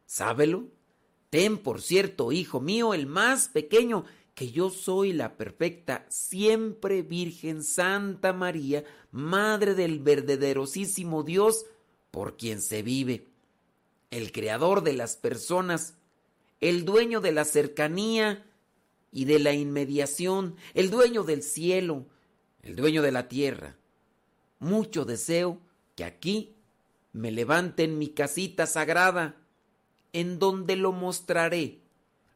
¿sábelo? Ten por cierto, hijo mío, el más pequeño, que yo soy la perfecta, siempre Virgen Santa María, Madre del verdaderosísimo Dios, por quien se vive, el creador de las personas, el dueño de la cercanía y de la inmediación, el dueño del cielo, el dueño de la tierra. Mucho deseo que aquí me levante en mi casita sagrada, en donde lo mostraré,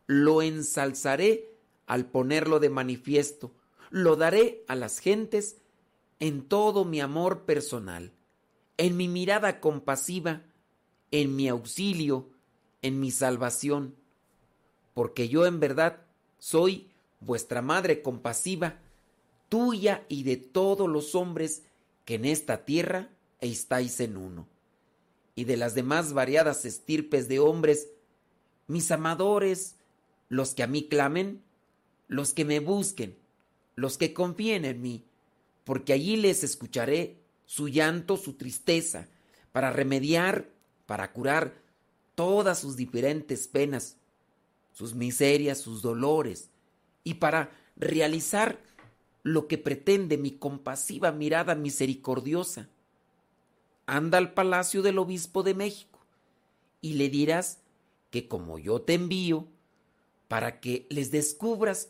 lo ensalzaré al ponerlo de manifiesto, lo daré a las gentes en todo mi amor personal, en mi mirada compasiva, en mi auxilio, en mi salvación, porque yo en verdad soy vuestra madre compasiva, tuya y de todos los hombres que en esta tierra estáis en uno. Y de las demás variadas estirpes de hombres, mis amadores, los que a mí clamen, los que me busquen, los que confíen en mí, porque allí les escucharé su llanto, su tristeza, para remediar, para curar todas sus diferentes penas, sus miserias, sus dolores, y para realizar lo que pretende mi compasiva mirada misericordiosa anda al palacio del obispo de México y le dirás que como yo te envío, para que les descubras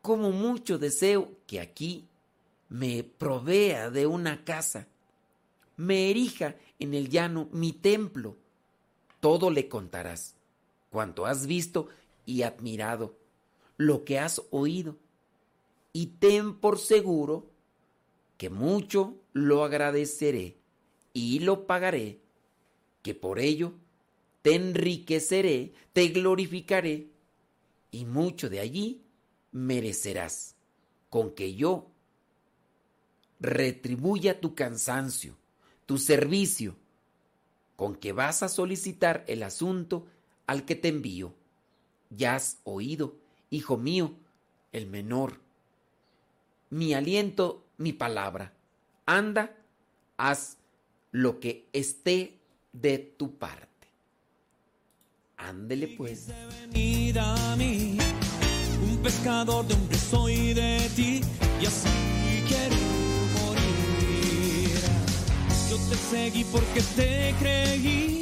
como mucho deseo que aquí me provea de una casa, me erija en el llano mi templo, todo le contarás, cuanto has visto y admirado, lo que has oído, y ten por seguro que mucho lo agradeceré y lo pagaré, que por ello te enriqueceré, te glorificaré, y mucho de allí merecerás, con que yo retribuya tu cansancio, tu servicio, con que vas a solicitar el asunto al que te envío. Ya has oído, hijo mío, el menor. Mi aliento, mi palabra. Anda, haz lo que esté de tu parte. Ándele pues. Venid a mí, un pescador de hombres soy de ti, y así quiero morir. Yo te seguí porque te creí,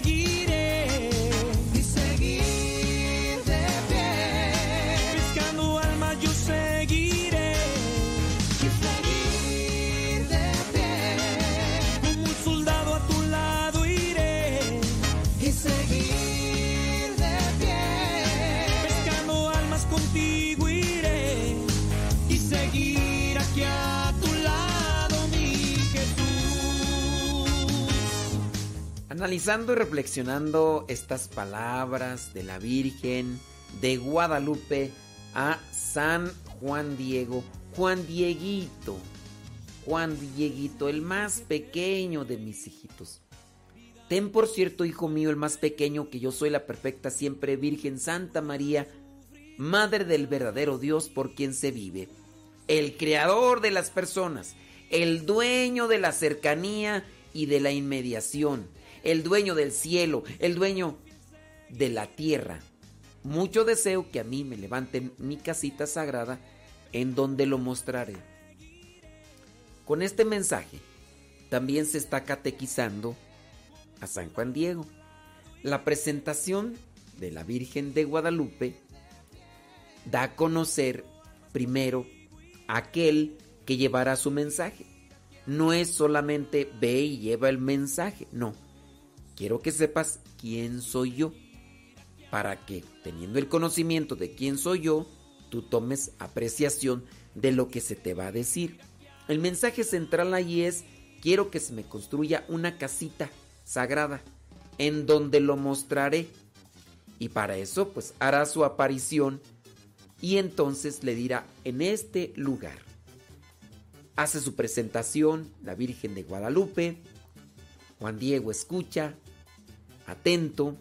Analizando y reflexionando estas palabras de la Virgen de Guadalupe a San Juan Diego, Juan Dieguito, Juan Dieguito, el más pequeño de mis hijitos. Ten por cierto, hijo mío, el más pequeño, que yo soy la perfecta siempre Virgen Santa María, Madre del verdadero Dios por quien se vive, el creador de las personas, el dueño de la cercanía y de la inmediación, el dueño del cielo, el dueño de la tierra. Mucho deseo que a mí me levanten mi casita sagrada en donde lo mostraré. Con este mensaje también se está catequizando a San Juan Diego. La presentación de la Virgen de Guadalupe da a conocer primero aquel que llevará su mensaje. No es solamente ve y lleva el mensaje, no. Quiero que sepas quién soy yo, para que, teniendo el conocimiento de quién soy yo, tú tomes apreciación de lo que se te va a decir. El mensaje central ahí es, quiero que se me construya una casita sagrada, en donde lo mostraré. Y para eso, pues hará su aparición y entonces le dirá, en este lugar. Hace su presentación la Virgen de Guadalupe. Juan Diego escucha, atento.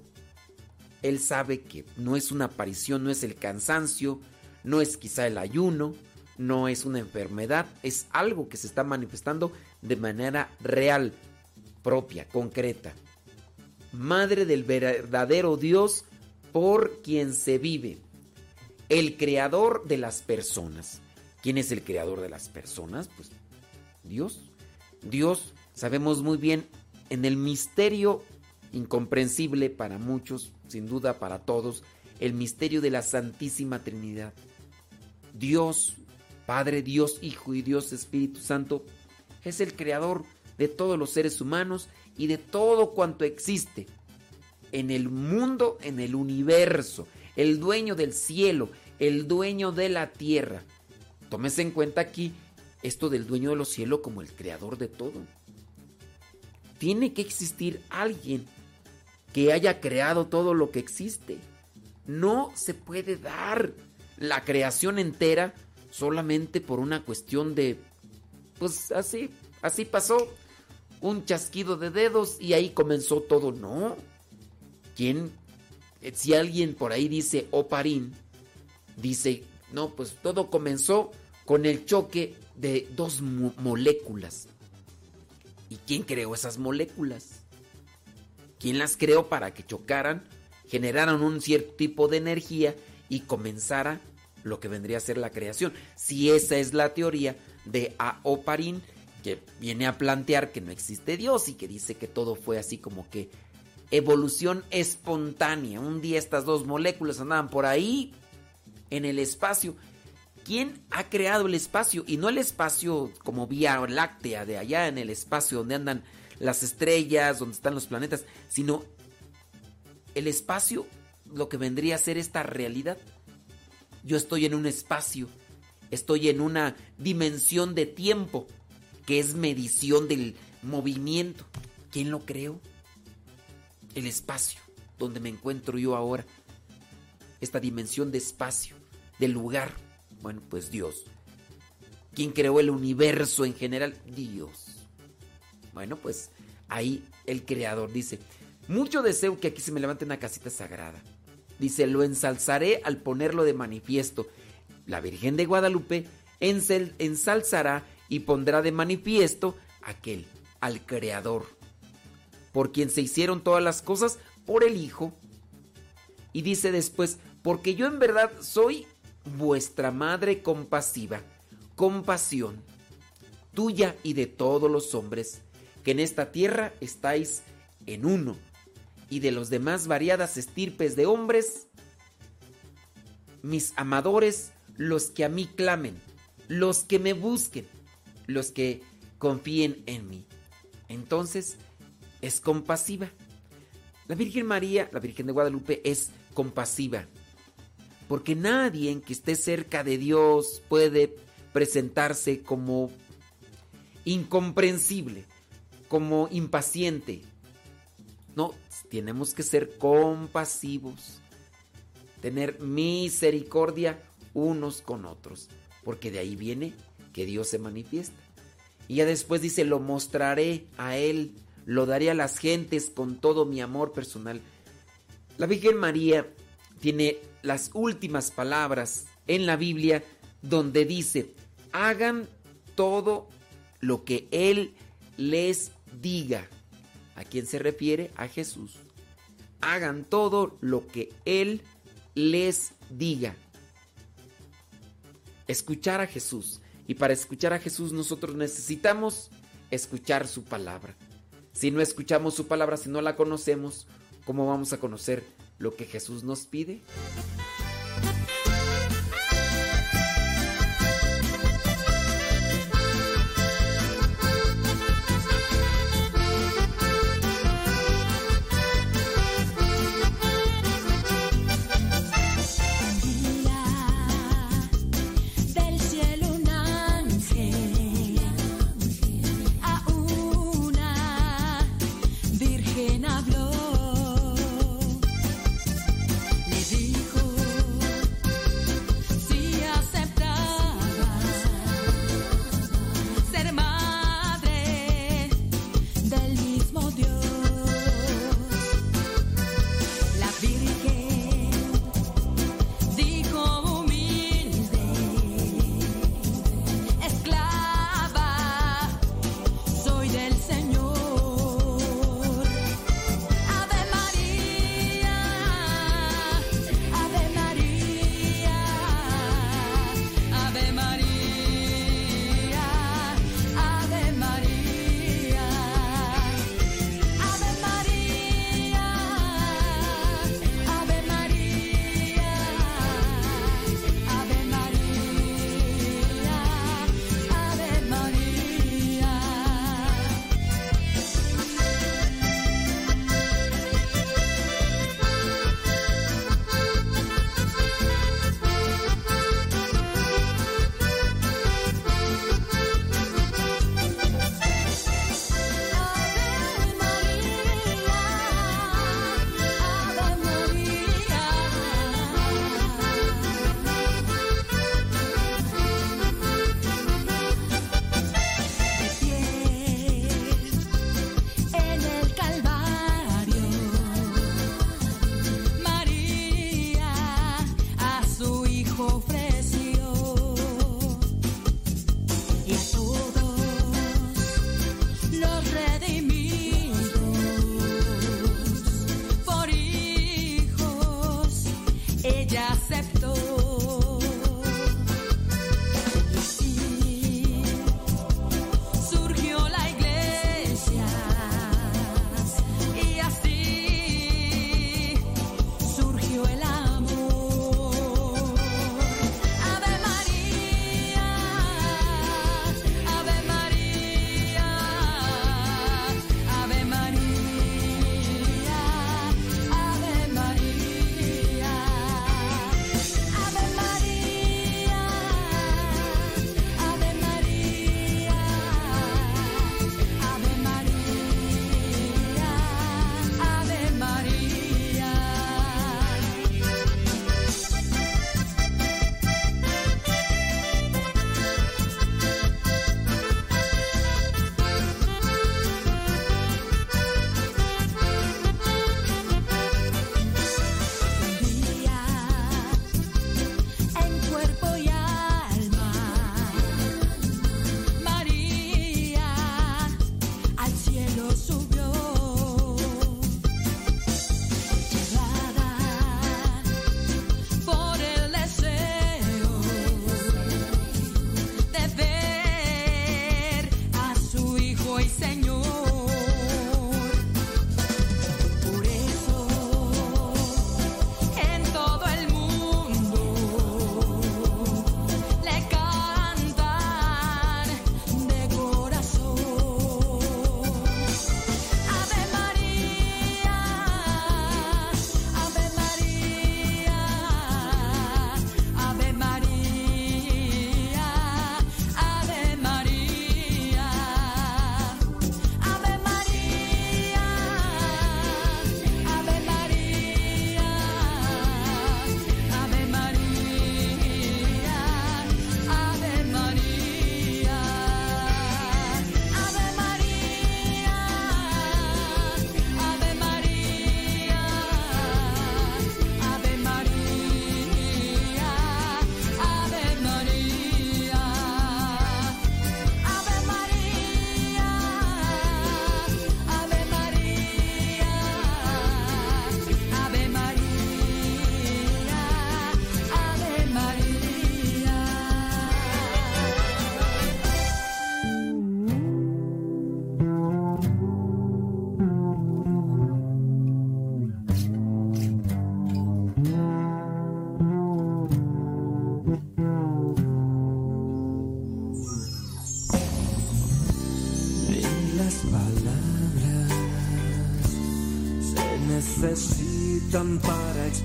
Él sabe que no es una aparición, no es el cansancio, no es quizá el ayuno, no es una enfermedad, es algo que se está manifestando de manera real, propia, concreta. Madre del verdadero Dios por quien se vive. El creador de las personas. ¿Quién es el creador de las personas? Pues Dios. Dios, sabemos muy bien, en el misterio incomprensible para muchos, sin duda para todos, el misterio de la Santísima Trinidad. Dios, Padre, Dios, Hijo y Dios Espíritu Santo, es el creador de todos los seres humanos y de todo cuanto existe en el mundo, en el universo, el dueño del cielo, el dueño de la tierra. Tómese en cuenta aquí esto del dueño de los cielos como el creador de todo. Tiene que existir alguien que haya creado todo lo que existe. No se puede dar la creación entera solamente por una cuestión de, pues así, así pasó, un chasquido de dedos y ahí comenzó todo. No. ¿Quién? Eh, si alguien por ahí dice oparín, dice, no, pues todo comenzó con el choque de dos mo- moléculas. ¿Y quién creó esas moléculas? ¿Quién las creó para que chocaran, generaran un cierto tipo de energía y comenzara lo que vendría a ser la creación? Si esa es la teoría de Aoparin, que viene a plantear que no existe Dios y que dice que todo fue así como que evolución espontánea. Un día estas dos moléculas andaban por ahí en el espacio. ¿Quién ha creado el espacio? Y no el espacio como vía láctea de allá en el espacio donde andan las estrellas, donde están los planetas, sino el espacio, lo que vendría a ser esta realidad. Yo estoy en un espacio, estoy en una dimensión de tiempo, que es medición del movimiento. ¿Quién lo creó? El espacio, donde me encuentro yo ahora. Esta dimensión de espacio, de lugar. Bueno, pues Dios. ¿Quién creó el universo en general? Dios. Bueno, pues ahí el creador dice, mucho deseo que aquí se me levante una casita sagrada. Dice, lo ensalzaré al ponerlo de manifiesto. La Virgen de Guadalupe ensal- ensalzará y pondrá de manifiesto aquel, al creador, por quien se hicieron todas las cosas, por el Hijo. Y dice después, porque yo en verdad soy vuestra madre compasiva, compasión, tuya y de todos los hombres, que en esta tierra estáis en uno, y de los demás variadas estirpes de hombres, mis amadores, los que a mí clamen, los que me busquen, los que confíen en mí. Entonces, es compasiva. La Virgen María, la Virgen de Guadalupe, es compasiva. Porque nadie que esté cerca de Dios puede presentarse como incomprensible, como impaciente. No, tenemos que ser compasivos, tener misericordia unos con otros, porque de ahí viene que Dios se manifiesta. Y ya después dice, lo mostraré a Él, lo daré a las gentes con todo mi amor personal. La Virgen María tiene las últimas palabras en la Biblia donde dice, hagan todo lo que Él les diga. ¿A quién se refiere? A Jesús. Hagan todo lo que Él les diga. Escuchar a Jesús. Y para escuchar a Jesús nosotros necesitamos escuchar su palabra. Si no escuchamos su palabra, si no la conocemos, ¿cómo vamos a conocer lo que Jesús nos pide?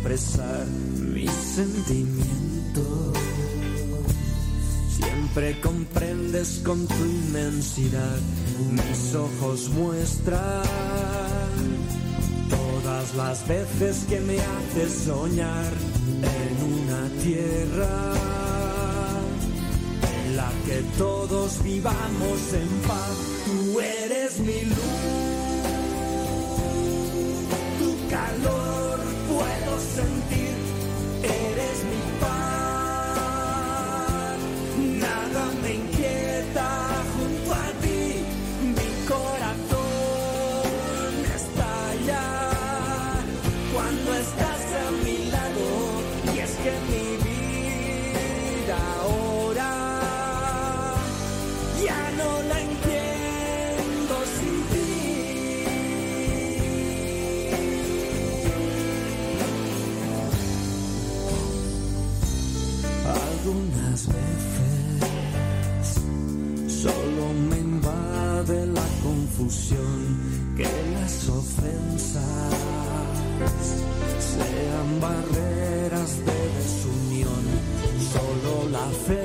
expresar mis sentimientos. Siempre comprendes con tu inmensidad, mis ojos muestran todas las veces que me haces soñar en una tierra en la que todos vivamos en paz. Algunas veces. Solo me invade la confusión que las ofensas sean barreras de desunión, solo la fe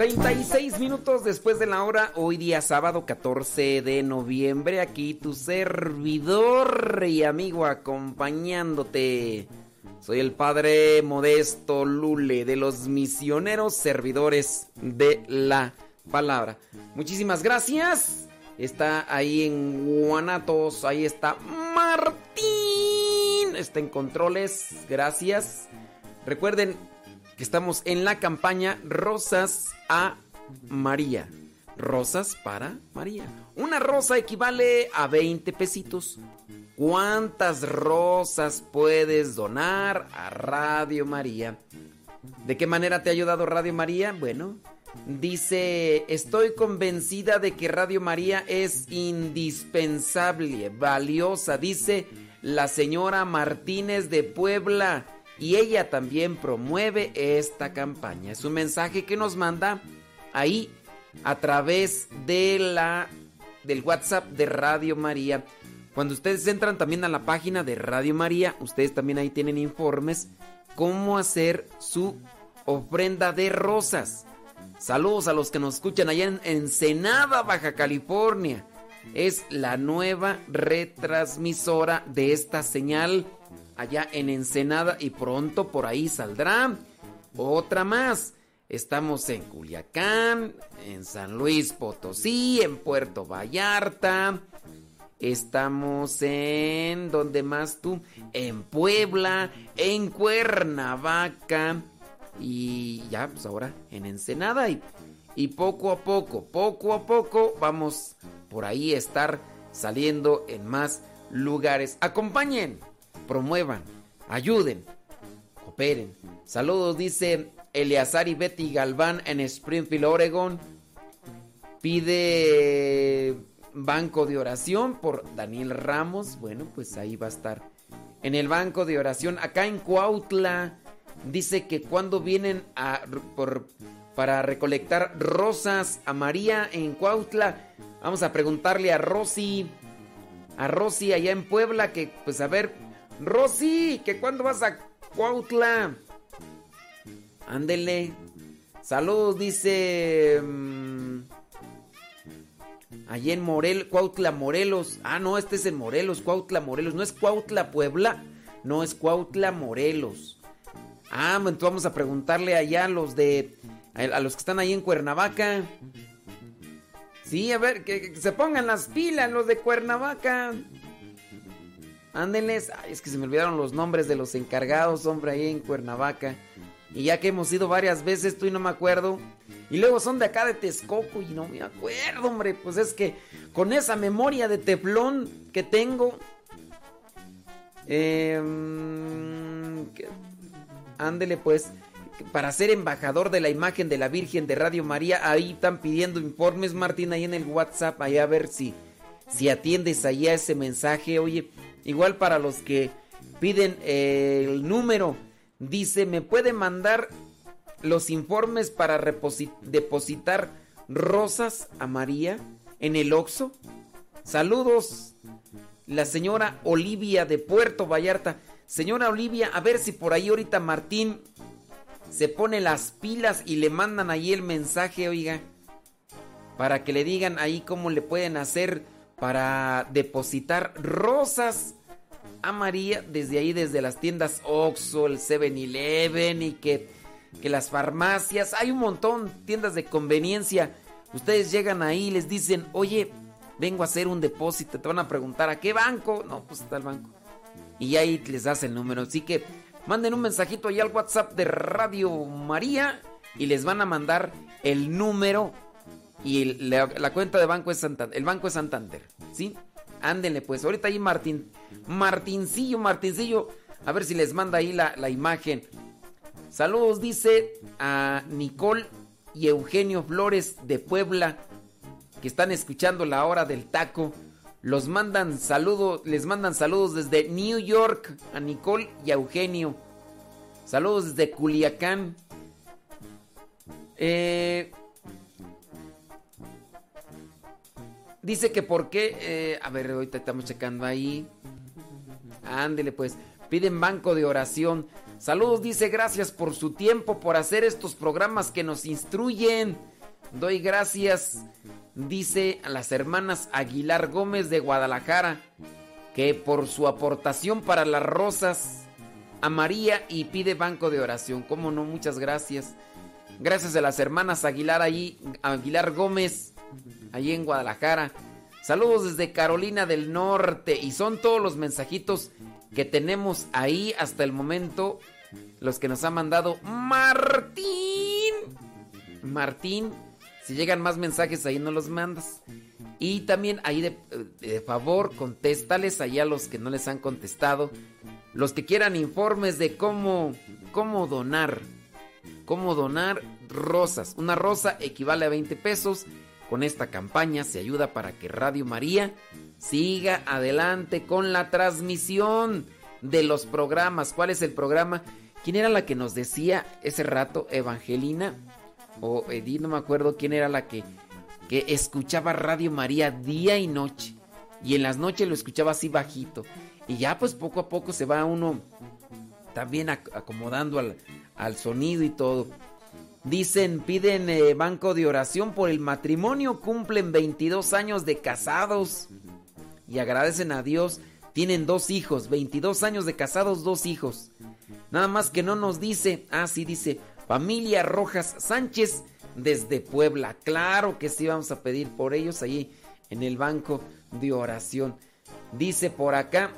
36 minutos después de la hora, hoy día sábado 14 de noviembre, aquí tu servidor y amigo acompañándote. Soy el padre Modesto Lule de los misioneros servidores de la palabra. Muchísimas gracias. Está ahí en Guanatos, ahí está Martín. Está en controles, gracias. Recuerden, estamos en la campaña Rosas a María. Rosas para María. Una rosa equivale a 20 pesitos. ¿Cuántas rosas puedes donar a Radio María? ¿De qué manera te ha ayudado Radio María? Bueno, dice, estoy convencida de que Radio María es indispensable, valiosa, dice la señora Martínez de Puebla. Y ella también promueve esta campaña. Es un mensaje que nos manda ahí a través de la del WhatsApp de Radio María. Cuando ustedes entran también a la página de Radio María, ustedes también ahí tienen informes cómo hacer su ofrenda de rosas. Saludos a los que nos escuchan allá en Ensenada, Baja California. Es la nueva retransmisora de esta señal allá en Ensenada y pronto por ahí saldrá otra más. Estamos en Culiacán, en San Luis Potosí, en Puerto Vallarta. Estamos en... ¿Dónde más tú? En Puebla, en Cuernavaca. Y ya, pues ahora en Ensenada. Y, y poco a poco, poco a poco vamos por ahí a estar saliendo en más lugares. Acompañen, promuevan, ayuden, cooperen. Saludos, dice Eleazar y Betty Galván en Springfield, Oregon. Pide banco de oración por Daniel Ramos. Bueno, pues ahí va a estar. En el banco de oración, acá en Cuautla, dice que cuando vienen a, por, para recolectar rosas a María en Cuautla, vamos a preguntarle a Rosy, a Rosy allá en Puebla, que pues a ver, Rosy, que cuando vas a Cuautla. Ándele. Saludos, dice. mmm, allí en Morel, Cuautla, Morelos. Ah, no, este es en Morelos, Cuautla, Morelos. No es Cuautla, Puebla. No, es Cuautla, Morelos. Ah, entonces vamos a preguntarle allá a los de. A los que están ahí en Cuernavaca. Sí, a ver, que, que se pongan las pilas los de Cuernavaca. Ándenles. Ay, es que se me olvidaron los nombres de los encargados, hombre, ahí en Cuernavaca. Y ya que hemos ido varias veces, tú y no me acuerdo. Y luego son de acá de Texcoco y no me acuerdo, hombre. Pues es que con esa memoria de teflón que tengo. Que- ándele pues. Para ser embajador de la imagen de la Virgen de Radio María, ahí están pidiendo informes, Martín, ahí en el WhatsApp, ahí a ver si, si atiendes ahí a ese mensaje. Oye, igual para los que piden eh, el número, dice, ¿me puede mandar los informes para depositar rosas a María en el Oxo? Saludos, la señora Olivia de Puerto Vallarta. Señora Olivia, a ver si por ahí ahorita Martín se pone las pilas y le mandan ahí el mensaje, oiga, para que le digan ahí cómo le pueden hacer para depositar rosas a María desde ahí, desde las tiendas Oxxo, el 7-Eleven y que, que las farmacias, hay un montón, tiendas de conveniencia. Ustedes llegan ahí y les dicen, oye, vengo a hacer un depósito, te van a preguntar, ¿a qué banco? No, pues está el banco. Y ahí les das el número. Así que manden un mensajito ahí al WhatsApp de Radio María y les van a mandar el número y la cuenta de banco es Santander. El banco es Santander, ¿sí? Ándenle pues. Ahorita ahí Martín, Martincillo, Martincillo, a ver si les manda ahí la, la imagen. Saludos, dice a Nicole y Eugenio Flores de Puebla que están escuchando la hora del taco. Los mandan saludos, les mandan saludos desde New York a Nicole y a Eugenio. Saludos desde Culiacán. Eh, dice que por qué. eh, a ver, ahorita estamos checando ahí. Ándele pues. Piden banco de oración. Saludos, dice, gracias por su tiempo, por hacer estos programas que nos instruyen. Doy gracias, dice a las hermanas Aguilar Gómez de Guadalajara, que por su aportación para las rosas a María y pide banco de oración. ¿Cómo no? Muchas gracias. Gracias a las hermanas Aguilar allí, Aguilar Gómez, allí en Guadalajara. Saludos desde Carolina del Norte. Y son todos los mensajitos que tenemos ahí hasta el momento. Los que nos ha mandado Martín. Martín, si llegan más mensajes ahí no los mandas. Y también ahí de, favor contéstales ahí a los que no les han contestado. Los que quieran informes de cómo, cómo donar. Cómo donar rosas. Una rosa equivale a 20 pesos. Con esta campaña se ayuda para que Radio María siga adelante con la transmisión de los programas. ¿Cuál es el programa? ¿Quién era la que nos decía ese rato? Evangelina o Edith, no me acuerdo quién era la que, que escuchaba Radio María día y noche. Y en las noches lo escuchaba así bajito. Y ya pues poco a poco se va uno también ac- acomodando al, al sonido y todo. Dicen, piden eh, banco de oración por el matrimonio, cumplen 22 años de casados y agradecen a Dios. Tienen dos hijos, 22 años de casados, dos hijos. Nada más que no nos dice, ah, sí dice, familia Rojas Sánchez desde Puebla. Claro que sí vamos a pedir por ellos ahí en el banco de oración. Dice por acá,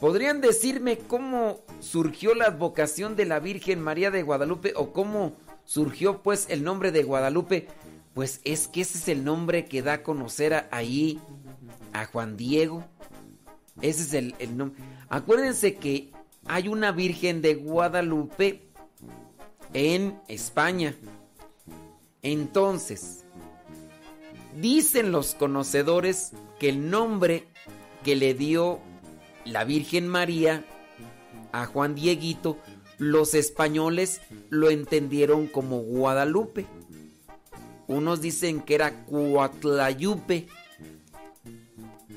¿podrían decirme cómo surgió la advocación de la Virgen María de Guadalupe o cómo surgió pues el nombre de Guadalupe? Pues es que ese es el nombre que da a conocer ahí a Juan Diego. Ese es el nombre. Acuérdense que hay una Virgen de Guadalupe en España. Entonces, dicen los conocedores que el nombre que le dio la Virgen María a Juan Dieguito, los españoles lo entendieron como Guadalupe. Unos dicen que era Cuatlayupe.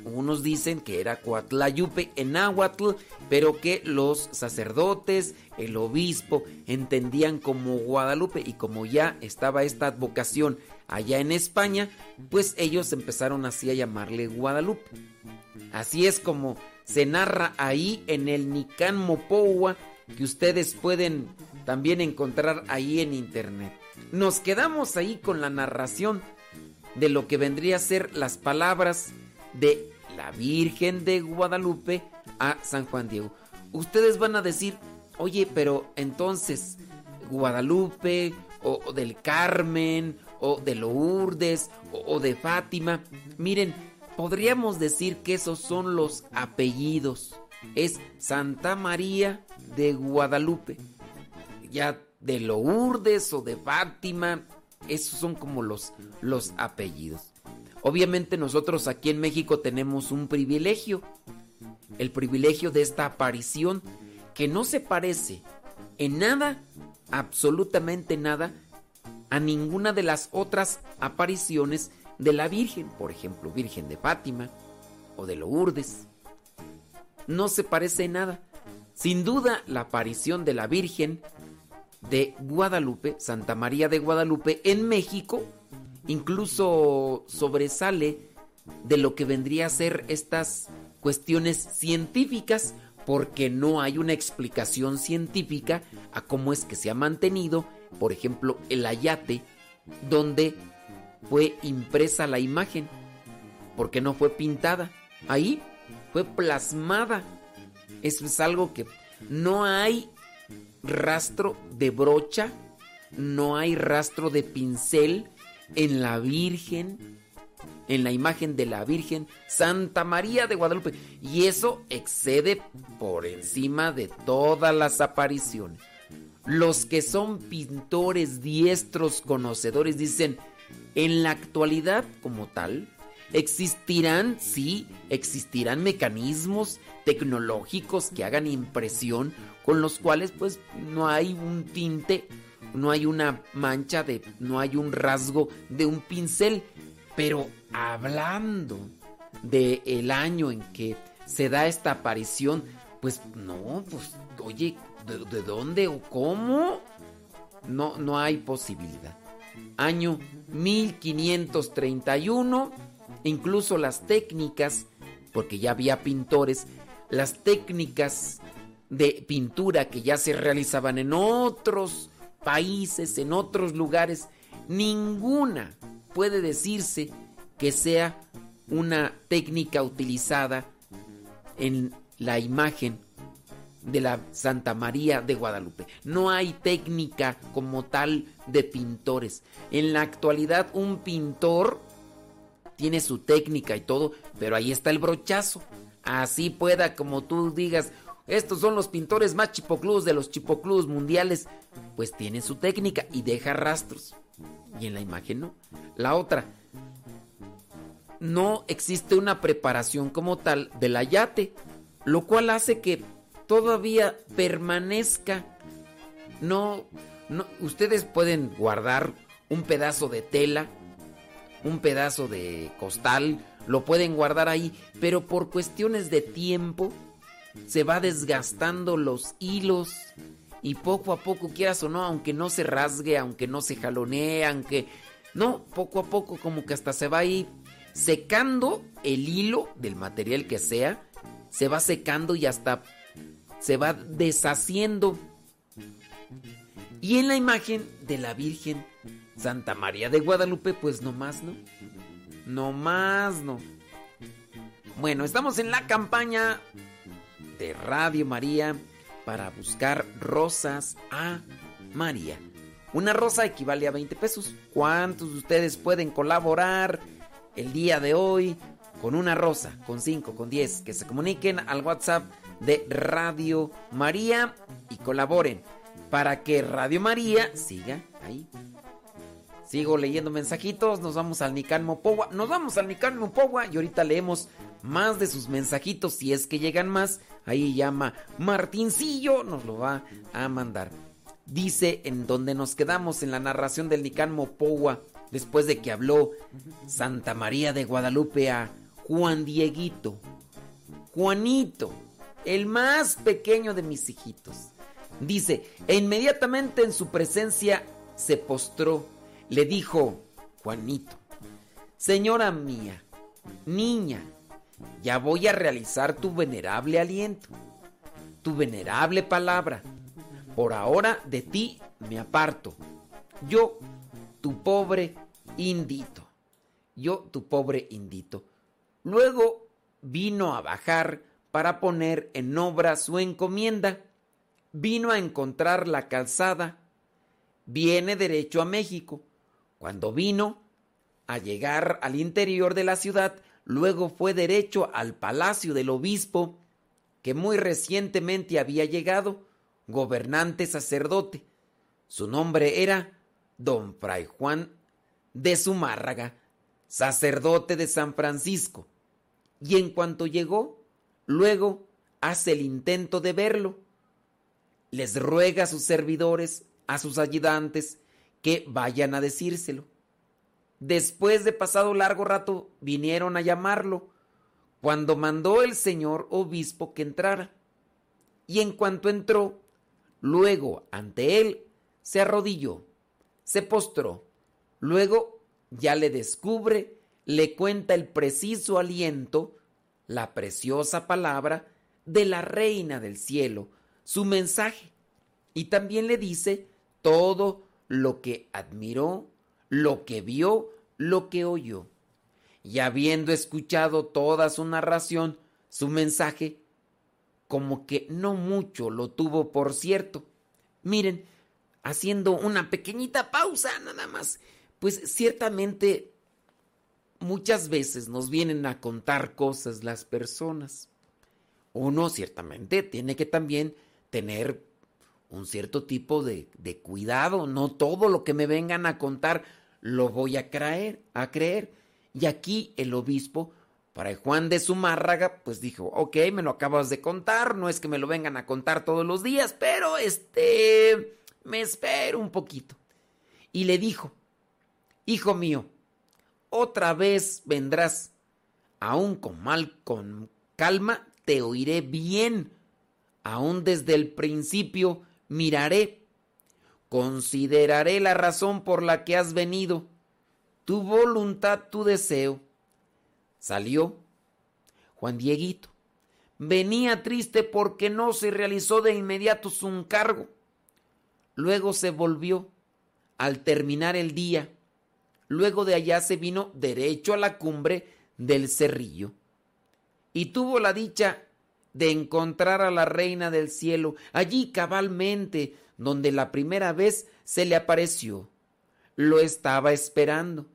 Unos dicen que era Cuatlayupe en náhuatl, pero que los sacerdotes, el obispo, entendían como Guadalupe y como ya estaba esta advocación allá en España, pues ellos empezaron así a llamarle Guadalupe. Así es como se narra ahí en el Nican Mopoua, que ustedes pueden también encontrar ahí en internet. Nos quedamos ahí con la narración de lo que vendría a ser las palabras de la Virgen de Guadalupe a San Juan Diego. Ustedes van a decir, oye, pero entonces Guadalupe o, del Carmen o de Lourdes o de Fátima, miren, podríamos decir que esos son los apellidos. Es Santa María de Guadalupe. Ya de Lourdes o de Fátima, esos son como los, los apellidos. Obviamente nosotros aquí en México tenemos un privilegio, el privilegio de esta aparición que no se parece en nada, absolutamente nada, a ninguna de las otras apariciones de la Virgen, por ejemplo, Virgen de Fátima o de Lourdes. No se parece en nada. Sin duda, la aparición de la Virgen de Guadalupe, Santa María de Guadalupe, en México, incluso sobresale de lo que vendría a ser estas cuestiones científicas, porque no hay una explicación científica a cómo es que se ha mantenido, por ejemplo, el ayate, donde fue impresa la imagen, porque no fue pintada. Ahí fue plasmada. Eso es algo que no hay rastro de brocha, no hay rastro de pincel en la Virgen, en la imagen de la Virgen Santa María de Guadalupe. Y eso excede por encima de todas las apariciones. Los que son pintores diestros, conocedores, dicen, en la actualidad como tal, existirán, sí, existirán mecanismos tecnológicos que hagan impresión con los cuales pues no hay un tinte, no hay una mancha de, no hay un rasgo de un pincel, pero hablando de el año en que se da esta aparición, pues no, pues oye, ¿de, de dónde o cómo? No, no hay posibilidad. Año 1531, incluso las técnicas, porque ya había pintores, las técnicas de pintura que ya se realizaban en otros países, en otros lugares, ninguna puede decirse que sea una técnica utilizada en la imagen de la Santa María de Guadalupe. No hay técnica como tal de pintores. En la actualidad un pintor tiene su técnica y todo, pero ahí está el brochazo. Así pueda como tú digas, estos son los pintores más chipoclus de los chipoclus mundiales, pues tiene su técnica y deja rastros. Y en la imagen no. La otra, no existe una preparación como tal del ayate, lo cual hace que todavía permanezca. No, no, ustedes pueden guardar un pedazo de tela, un pedazo de costal, lo pueden guardar ahí, pero por cuestiones de tiempo se va desgastando los hilos y poco a poco, quieras o no, aunque no se rasgue, aunque no se jalonee, aunque no, poco a poco como que hasta se va ahí secando el hilo del material que sea, se va secando y hasta se va deshaciendo. Y en la imagen de la Virgen Santa María de Guadalupe, pues no más, ¿no? No más, no. Bueno, estamos en la campaña de Radio María para buscar rosas a María. Una rosa equivale a 20 pesos. ¿Cuántos de ustedes pueden colaborar el día de hoy con una rosa, con 5, con 10? Que se comuniquen al WhatsApp de Radio María y colaboren para que Radio María siga ahí. Sigo leyendo mensajitos, nos vamos al Nican Mopogua, nos vamos al Nican Mopogua y ahorita leemos más de sus mensajitos si es que llegan más. Ahí llama Martincillo, nos lo va a mandar. Dice en donde nos quedamos en la narración del Nican Mopogua, después de que habló Santa María de Guadalupe a Juan Dieguito. Juanito, el más pequeño de mis hijitos. Dice, e inmediatamente en su presencia se postró. Le dijo, Juanito, Señora mía, niña, ya voy a realizar tu venerable aliento, tu venerable palabra. Por ahora de ti me aparto. Yo, tu pobre indito. Yo, tu pobre indito. Luego vino a bajar para poner en obra su encomienda. Vino a encontrar la calzada. Viene derecho a México. Cuando vino a llegar al interior de la ciudad, luego fue derecho al palacio del obispo, que muy recientemente había llegado, gobernante sacerdote. Su nombre era don Fray Juan de Zumárraga, sacerdote de San Francisco. Y en cuanto llegó, luego hace el intento de verlo. Les ruega a sus servidores, a sus ayudantes, que vayan a decírselo. Después de pasado largo rato vinieron a llamarlo, cuando mandó el señor obispo que entrara. Y en cuanto entró, luego ante él se arrodilló, se postró, luego ya le descubre, le cuenta el preciso aliento, la preciosa palabra de la reina del cielo, su mensaje, y también le dice todo lo que admiró, lo que vio, lo que oyó. Y habiendo escuchado toda su narración, su mensaje, como que no mucho lo tuvo por cierto. Miren, haciendo una pequeñita pausa nada más, pues ciertamente muchas veces nos vienen a contar cosas las personas. Uno ciertamente tiene que también tener un cierto tipo de, de, cuidado. No todo lo que me vengan a contar lo voy a creer, a creer. Y aquí el obispo, para Juan de Zumárraga, pues dijo, ok, me lo acabas de contar, no es que me lo vengan a contar todos los días, pero este, me espero un poquito. Y le dijo, hijo mío, otra vez vendrás, aún con mal, con calma, te oiré bien, aún desde el principio miraré, consideraré la razón por la que has venido, tu voluntad, tu deseo. Salió Juan Dieguito, venía triste porque no se realizó de inmediato su encargo. Luego se volvió al terminar el día. Luego de allá se vino derecho a la cumbre del cerrillo. Y tuvo la dicha de encontrar a la reina del cielo allí cabalmente donde la primera vez se le apareció. Lo estaba esperando.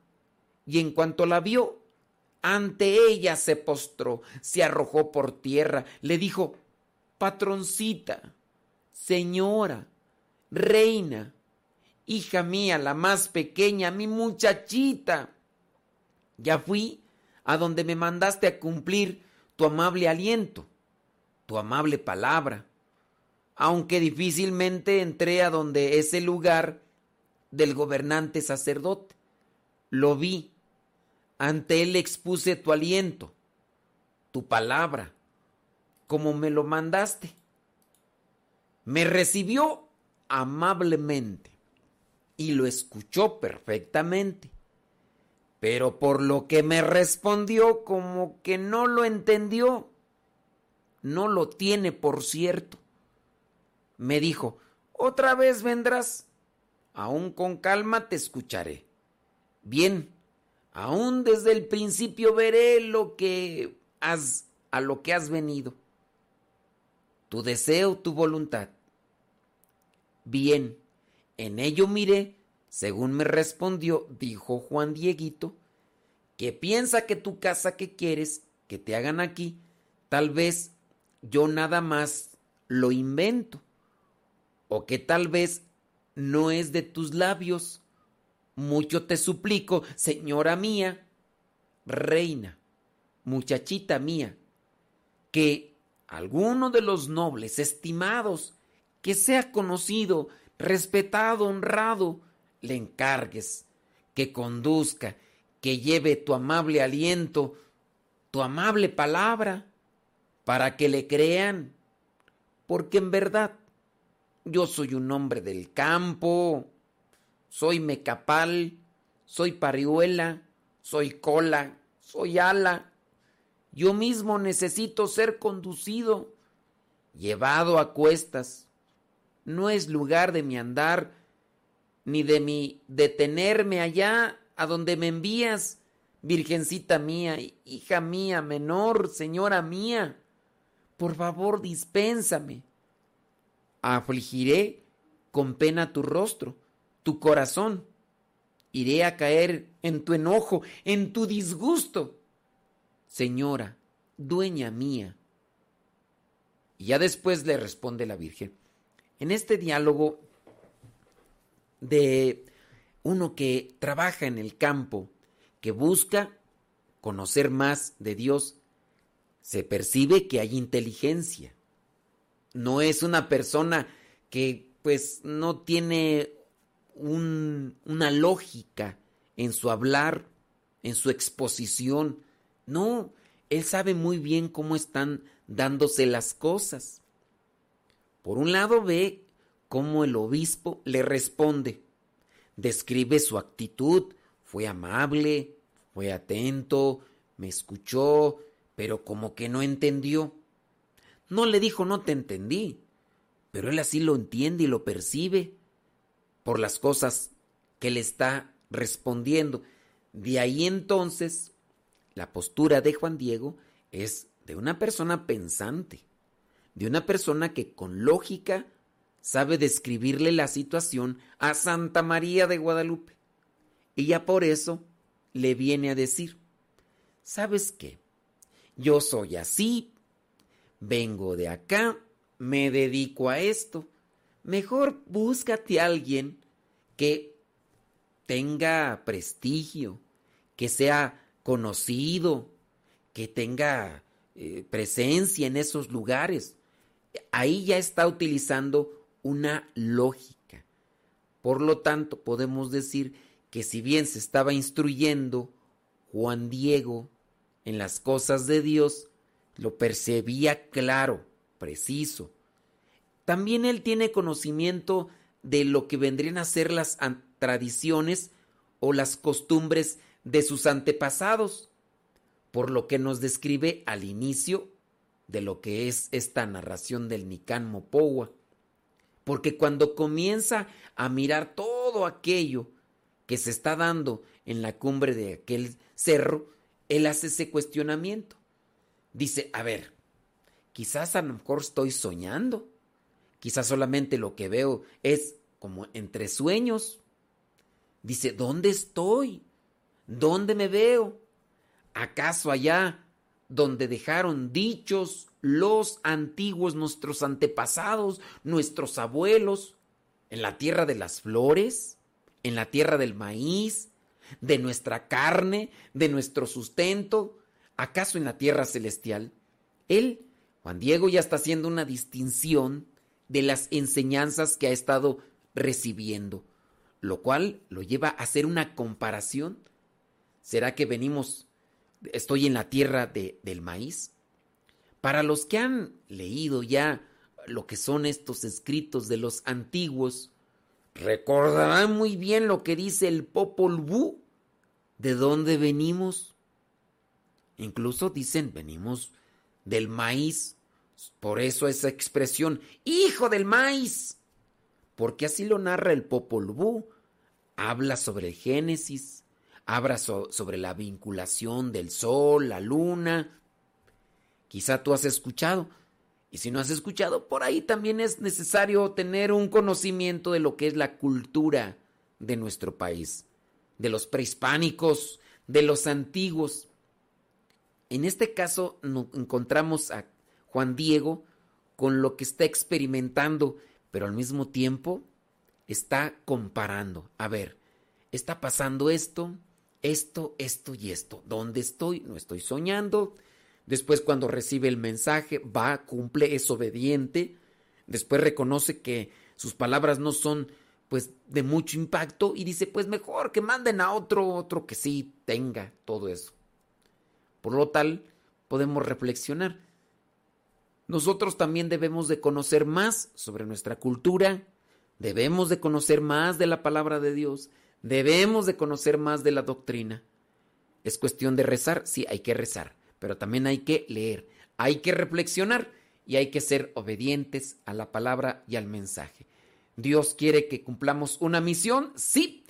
Y en cuanto la vio, ante ella se postró, se arrojó por tierra, le dijo, patroncita, señora, reina, hija mía, la más pequeña, mi muchachita. Ya fui a donde me mandaste a cumplir tu amable aliento, tu amable palabra, aunque difícilmente entré a donde ese lugar del gobernante sacerdote. Lo vi, ante él expuse tu aliento, tu palabra, como me lo mandaste. Me recibió amablemente y lo escuchó perfectamente. Pero por lo que me respondió como que no lo entendió. No lo tiene, por cierto. Me dijo, otra vez vendrás. Aún con calma te escucharé. Bien, aún desde el principio veré lo que has a lo que has venido. Tu deseo, tu voluntad. Bien, en ello miré, según me respondió, dijo Juan Dieguito, que piensa que tu casa que quieres que te hagan aquí, tal vez yo nada más lo invento, o que tal vez no es de tus labios. Mucho te suplico, señora mía, reina, muchachita mía, que alguno de los nobles estimados que sea conocido, respetado, honrado, le encargues, que conduzca, que lleve tu amable aliento, tu amable palabra, para que le crean, porque en verdad yo soy un hombre del campo, soy mecapal, soy parihuela, soy cola, soy ala. Yo mismo necesito ser conducido, llevado a cuestas. No es lugar de mi andar, ni de mi detenerme allá a donde me envías, virgencita mía, hija mía, menor, señora mía. Por favor, dispénsame. Afligiré con pena tu rostro, tu corazón. Iré a caer en tu enojo, en tu disgusto. Señora, dueña mía. Y ya después le responde la Virgen. En este diálogo de uno que trabaja en el campo, que busca conocer más de Dios, se percibe que hay inteligencia. No es una persona que pues no tiene un- una lógica en su hablar, en su exposición. No, él sabe muy bien cómo están dándose las cosas. Por un lado ve cómo el obispo le responde, describe su actitud, fue amable, fue atento, me escuchó, pero como que no entendió. No le dijo no te entendí, pero él así lo entiende y lo percibe por las cosas que le está respondiendo. De ahí entonces, la postura de Juan Diego es de una persona pensante, de una persona que con lógica sabe describirle la situación a Santa María de Guadalupe. Y ya por eso le viene a decir, ¿sabes qué? Yo soy así, vengo de acá, me dedico a esto. Mejor búscate a alguien que tenga prestigio, que sea conocido, que tenga eh, presencia en esos lugares. Ahí ya está utilizando una lógica. Por lo tanto, podemos decir que si bien se estaba instruyendo Juan Diego en las cosas de Dios, lo percibía claro, preciso. También él tiene conocimiento de lo que vendrían a ser las tradiciones o las costumbres de sus antepasados, por lo que nos describe al inicio de lo que es esta narración del Nican Mopowa. Porque cuando comienza a mirar todo aquello que se está dando en la cumbre de aquel cerro, él hace ese cuestionamiento. Dice, a ver, quizás a lo mejor estoy soñando, quizás solamente lo que veo es como entre sueños. Dice, ¿dónde estoy? ¿Dónde me veo? ¿Acaso allá donde dejaron dichos los antiguos, nuestros antepasados, nuestros abuelos, en la tierra de las flores, en la tierra del maíz, de nuestra carne, de nuestro sustento, acaso en la tierra celestial? Él, Juan Diego, ya está haciendo una distinción de las enseñanzas que ha estado recibiendo, lo cual lo lleva a hacer una comparación. ¿Será que venimos, estoy en la tierra de, del maíz? Para los que han leído ya lo que son estos escritos de los antiguos, recordarán muy bien lo que dice el Popol Vuh, de dónde venimos. Incluso dicen, venimos del maíz. Por eso esa expresión, hijo del maíz. Porque así lo narra el Popol Vuh. Habla sobre el Génesis, habla so- sobre la vinculación del sol, la luna. Quizá tú has escuchado. Y si no has escuchado, por ahí también es necesario tener un conocimiento de lo que es la cultura de nuestro país, de los prehispánicos, de los antiguos. En este caso nos encontramos a Juan Diego con lo que está experimentando, pero al mismo tiempo está comparando. A ver, está pasando esto, esto, esto y esto. ¿Dónde estoy? No estoy soñando. Después cuando recibe el mensaje, va, cumple, es obediente. Después reconoce que sus palabras no son pues de mucho impacto y dice, pues mejor que manden a otro, otro que sí tenga todo eso. Por lo tal, podemos reflexionar. Nosotros también debemos de conocer más sobre nuestra cultura, debemos de conocer más de la palabra de Dios, debemos de conocer más de la doctrina. Es cuestión de rezar, sí, hay que rezar, pero también hay que leer, hay que reflexionar y hay que ser obedientes a la palabra y al mensaje. Dios quiere que cumplamos una misión, sí,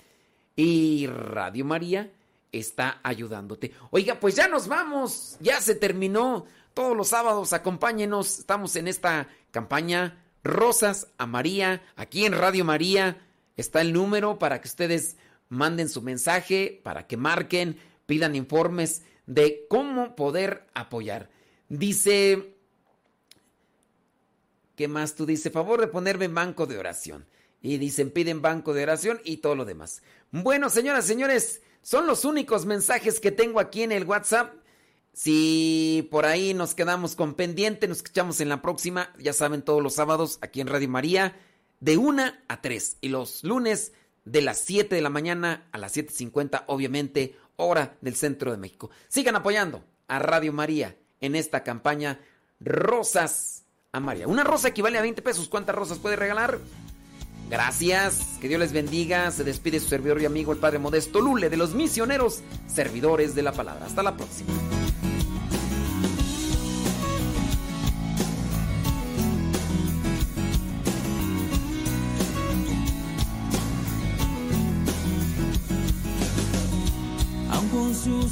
y Radio María está ayudándote. Oiga, pues ya nos vamos, ya se terminó. Todos los sábados acompáñenos, estamos en esta campaña Rosas a María, aquí en Radio María está el número para que ustedes manden su mensaje, para que marquen, pidan informes de cómo poder apoyar. Dice, ¿qué más tú dices? Favor de ponerme en banco de oración. Y dicen, piden banco de oración y todo lo demás. Bueno, señoras, señores, son los únicos mensajes que tengo aquí en el WhatsApp. Si por ahí nos quedamos con pendiente, nos escuchamos en la próxima, ya saben, todos los sábados aquí en Radio María, de 1 a 3. Y los lunes de las 7 de la mañana a las 7.50, obviamente, hora del centro de México. Sigan apoyando a Radio María en esta campaña Rosas a María. Una rosa equivale a 20 pesos. ¿Cuántas rosas puede regalar? Gracias, que Dios les bendiga. Se despide su servidor y amigo el Padre Modesto Lule de los misioneros, servidores de la palabra. Hasta la próxima.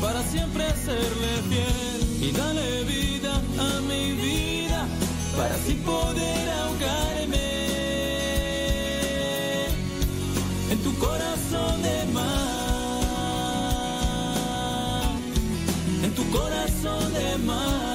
para siempre serle fiel y dale vida a mi vida para así poder ahogarme en tu corazón de mar, en tu corazón de mar.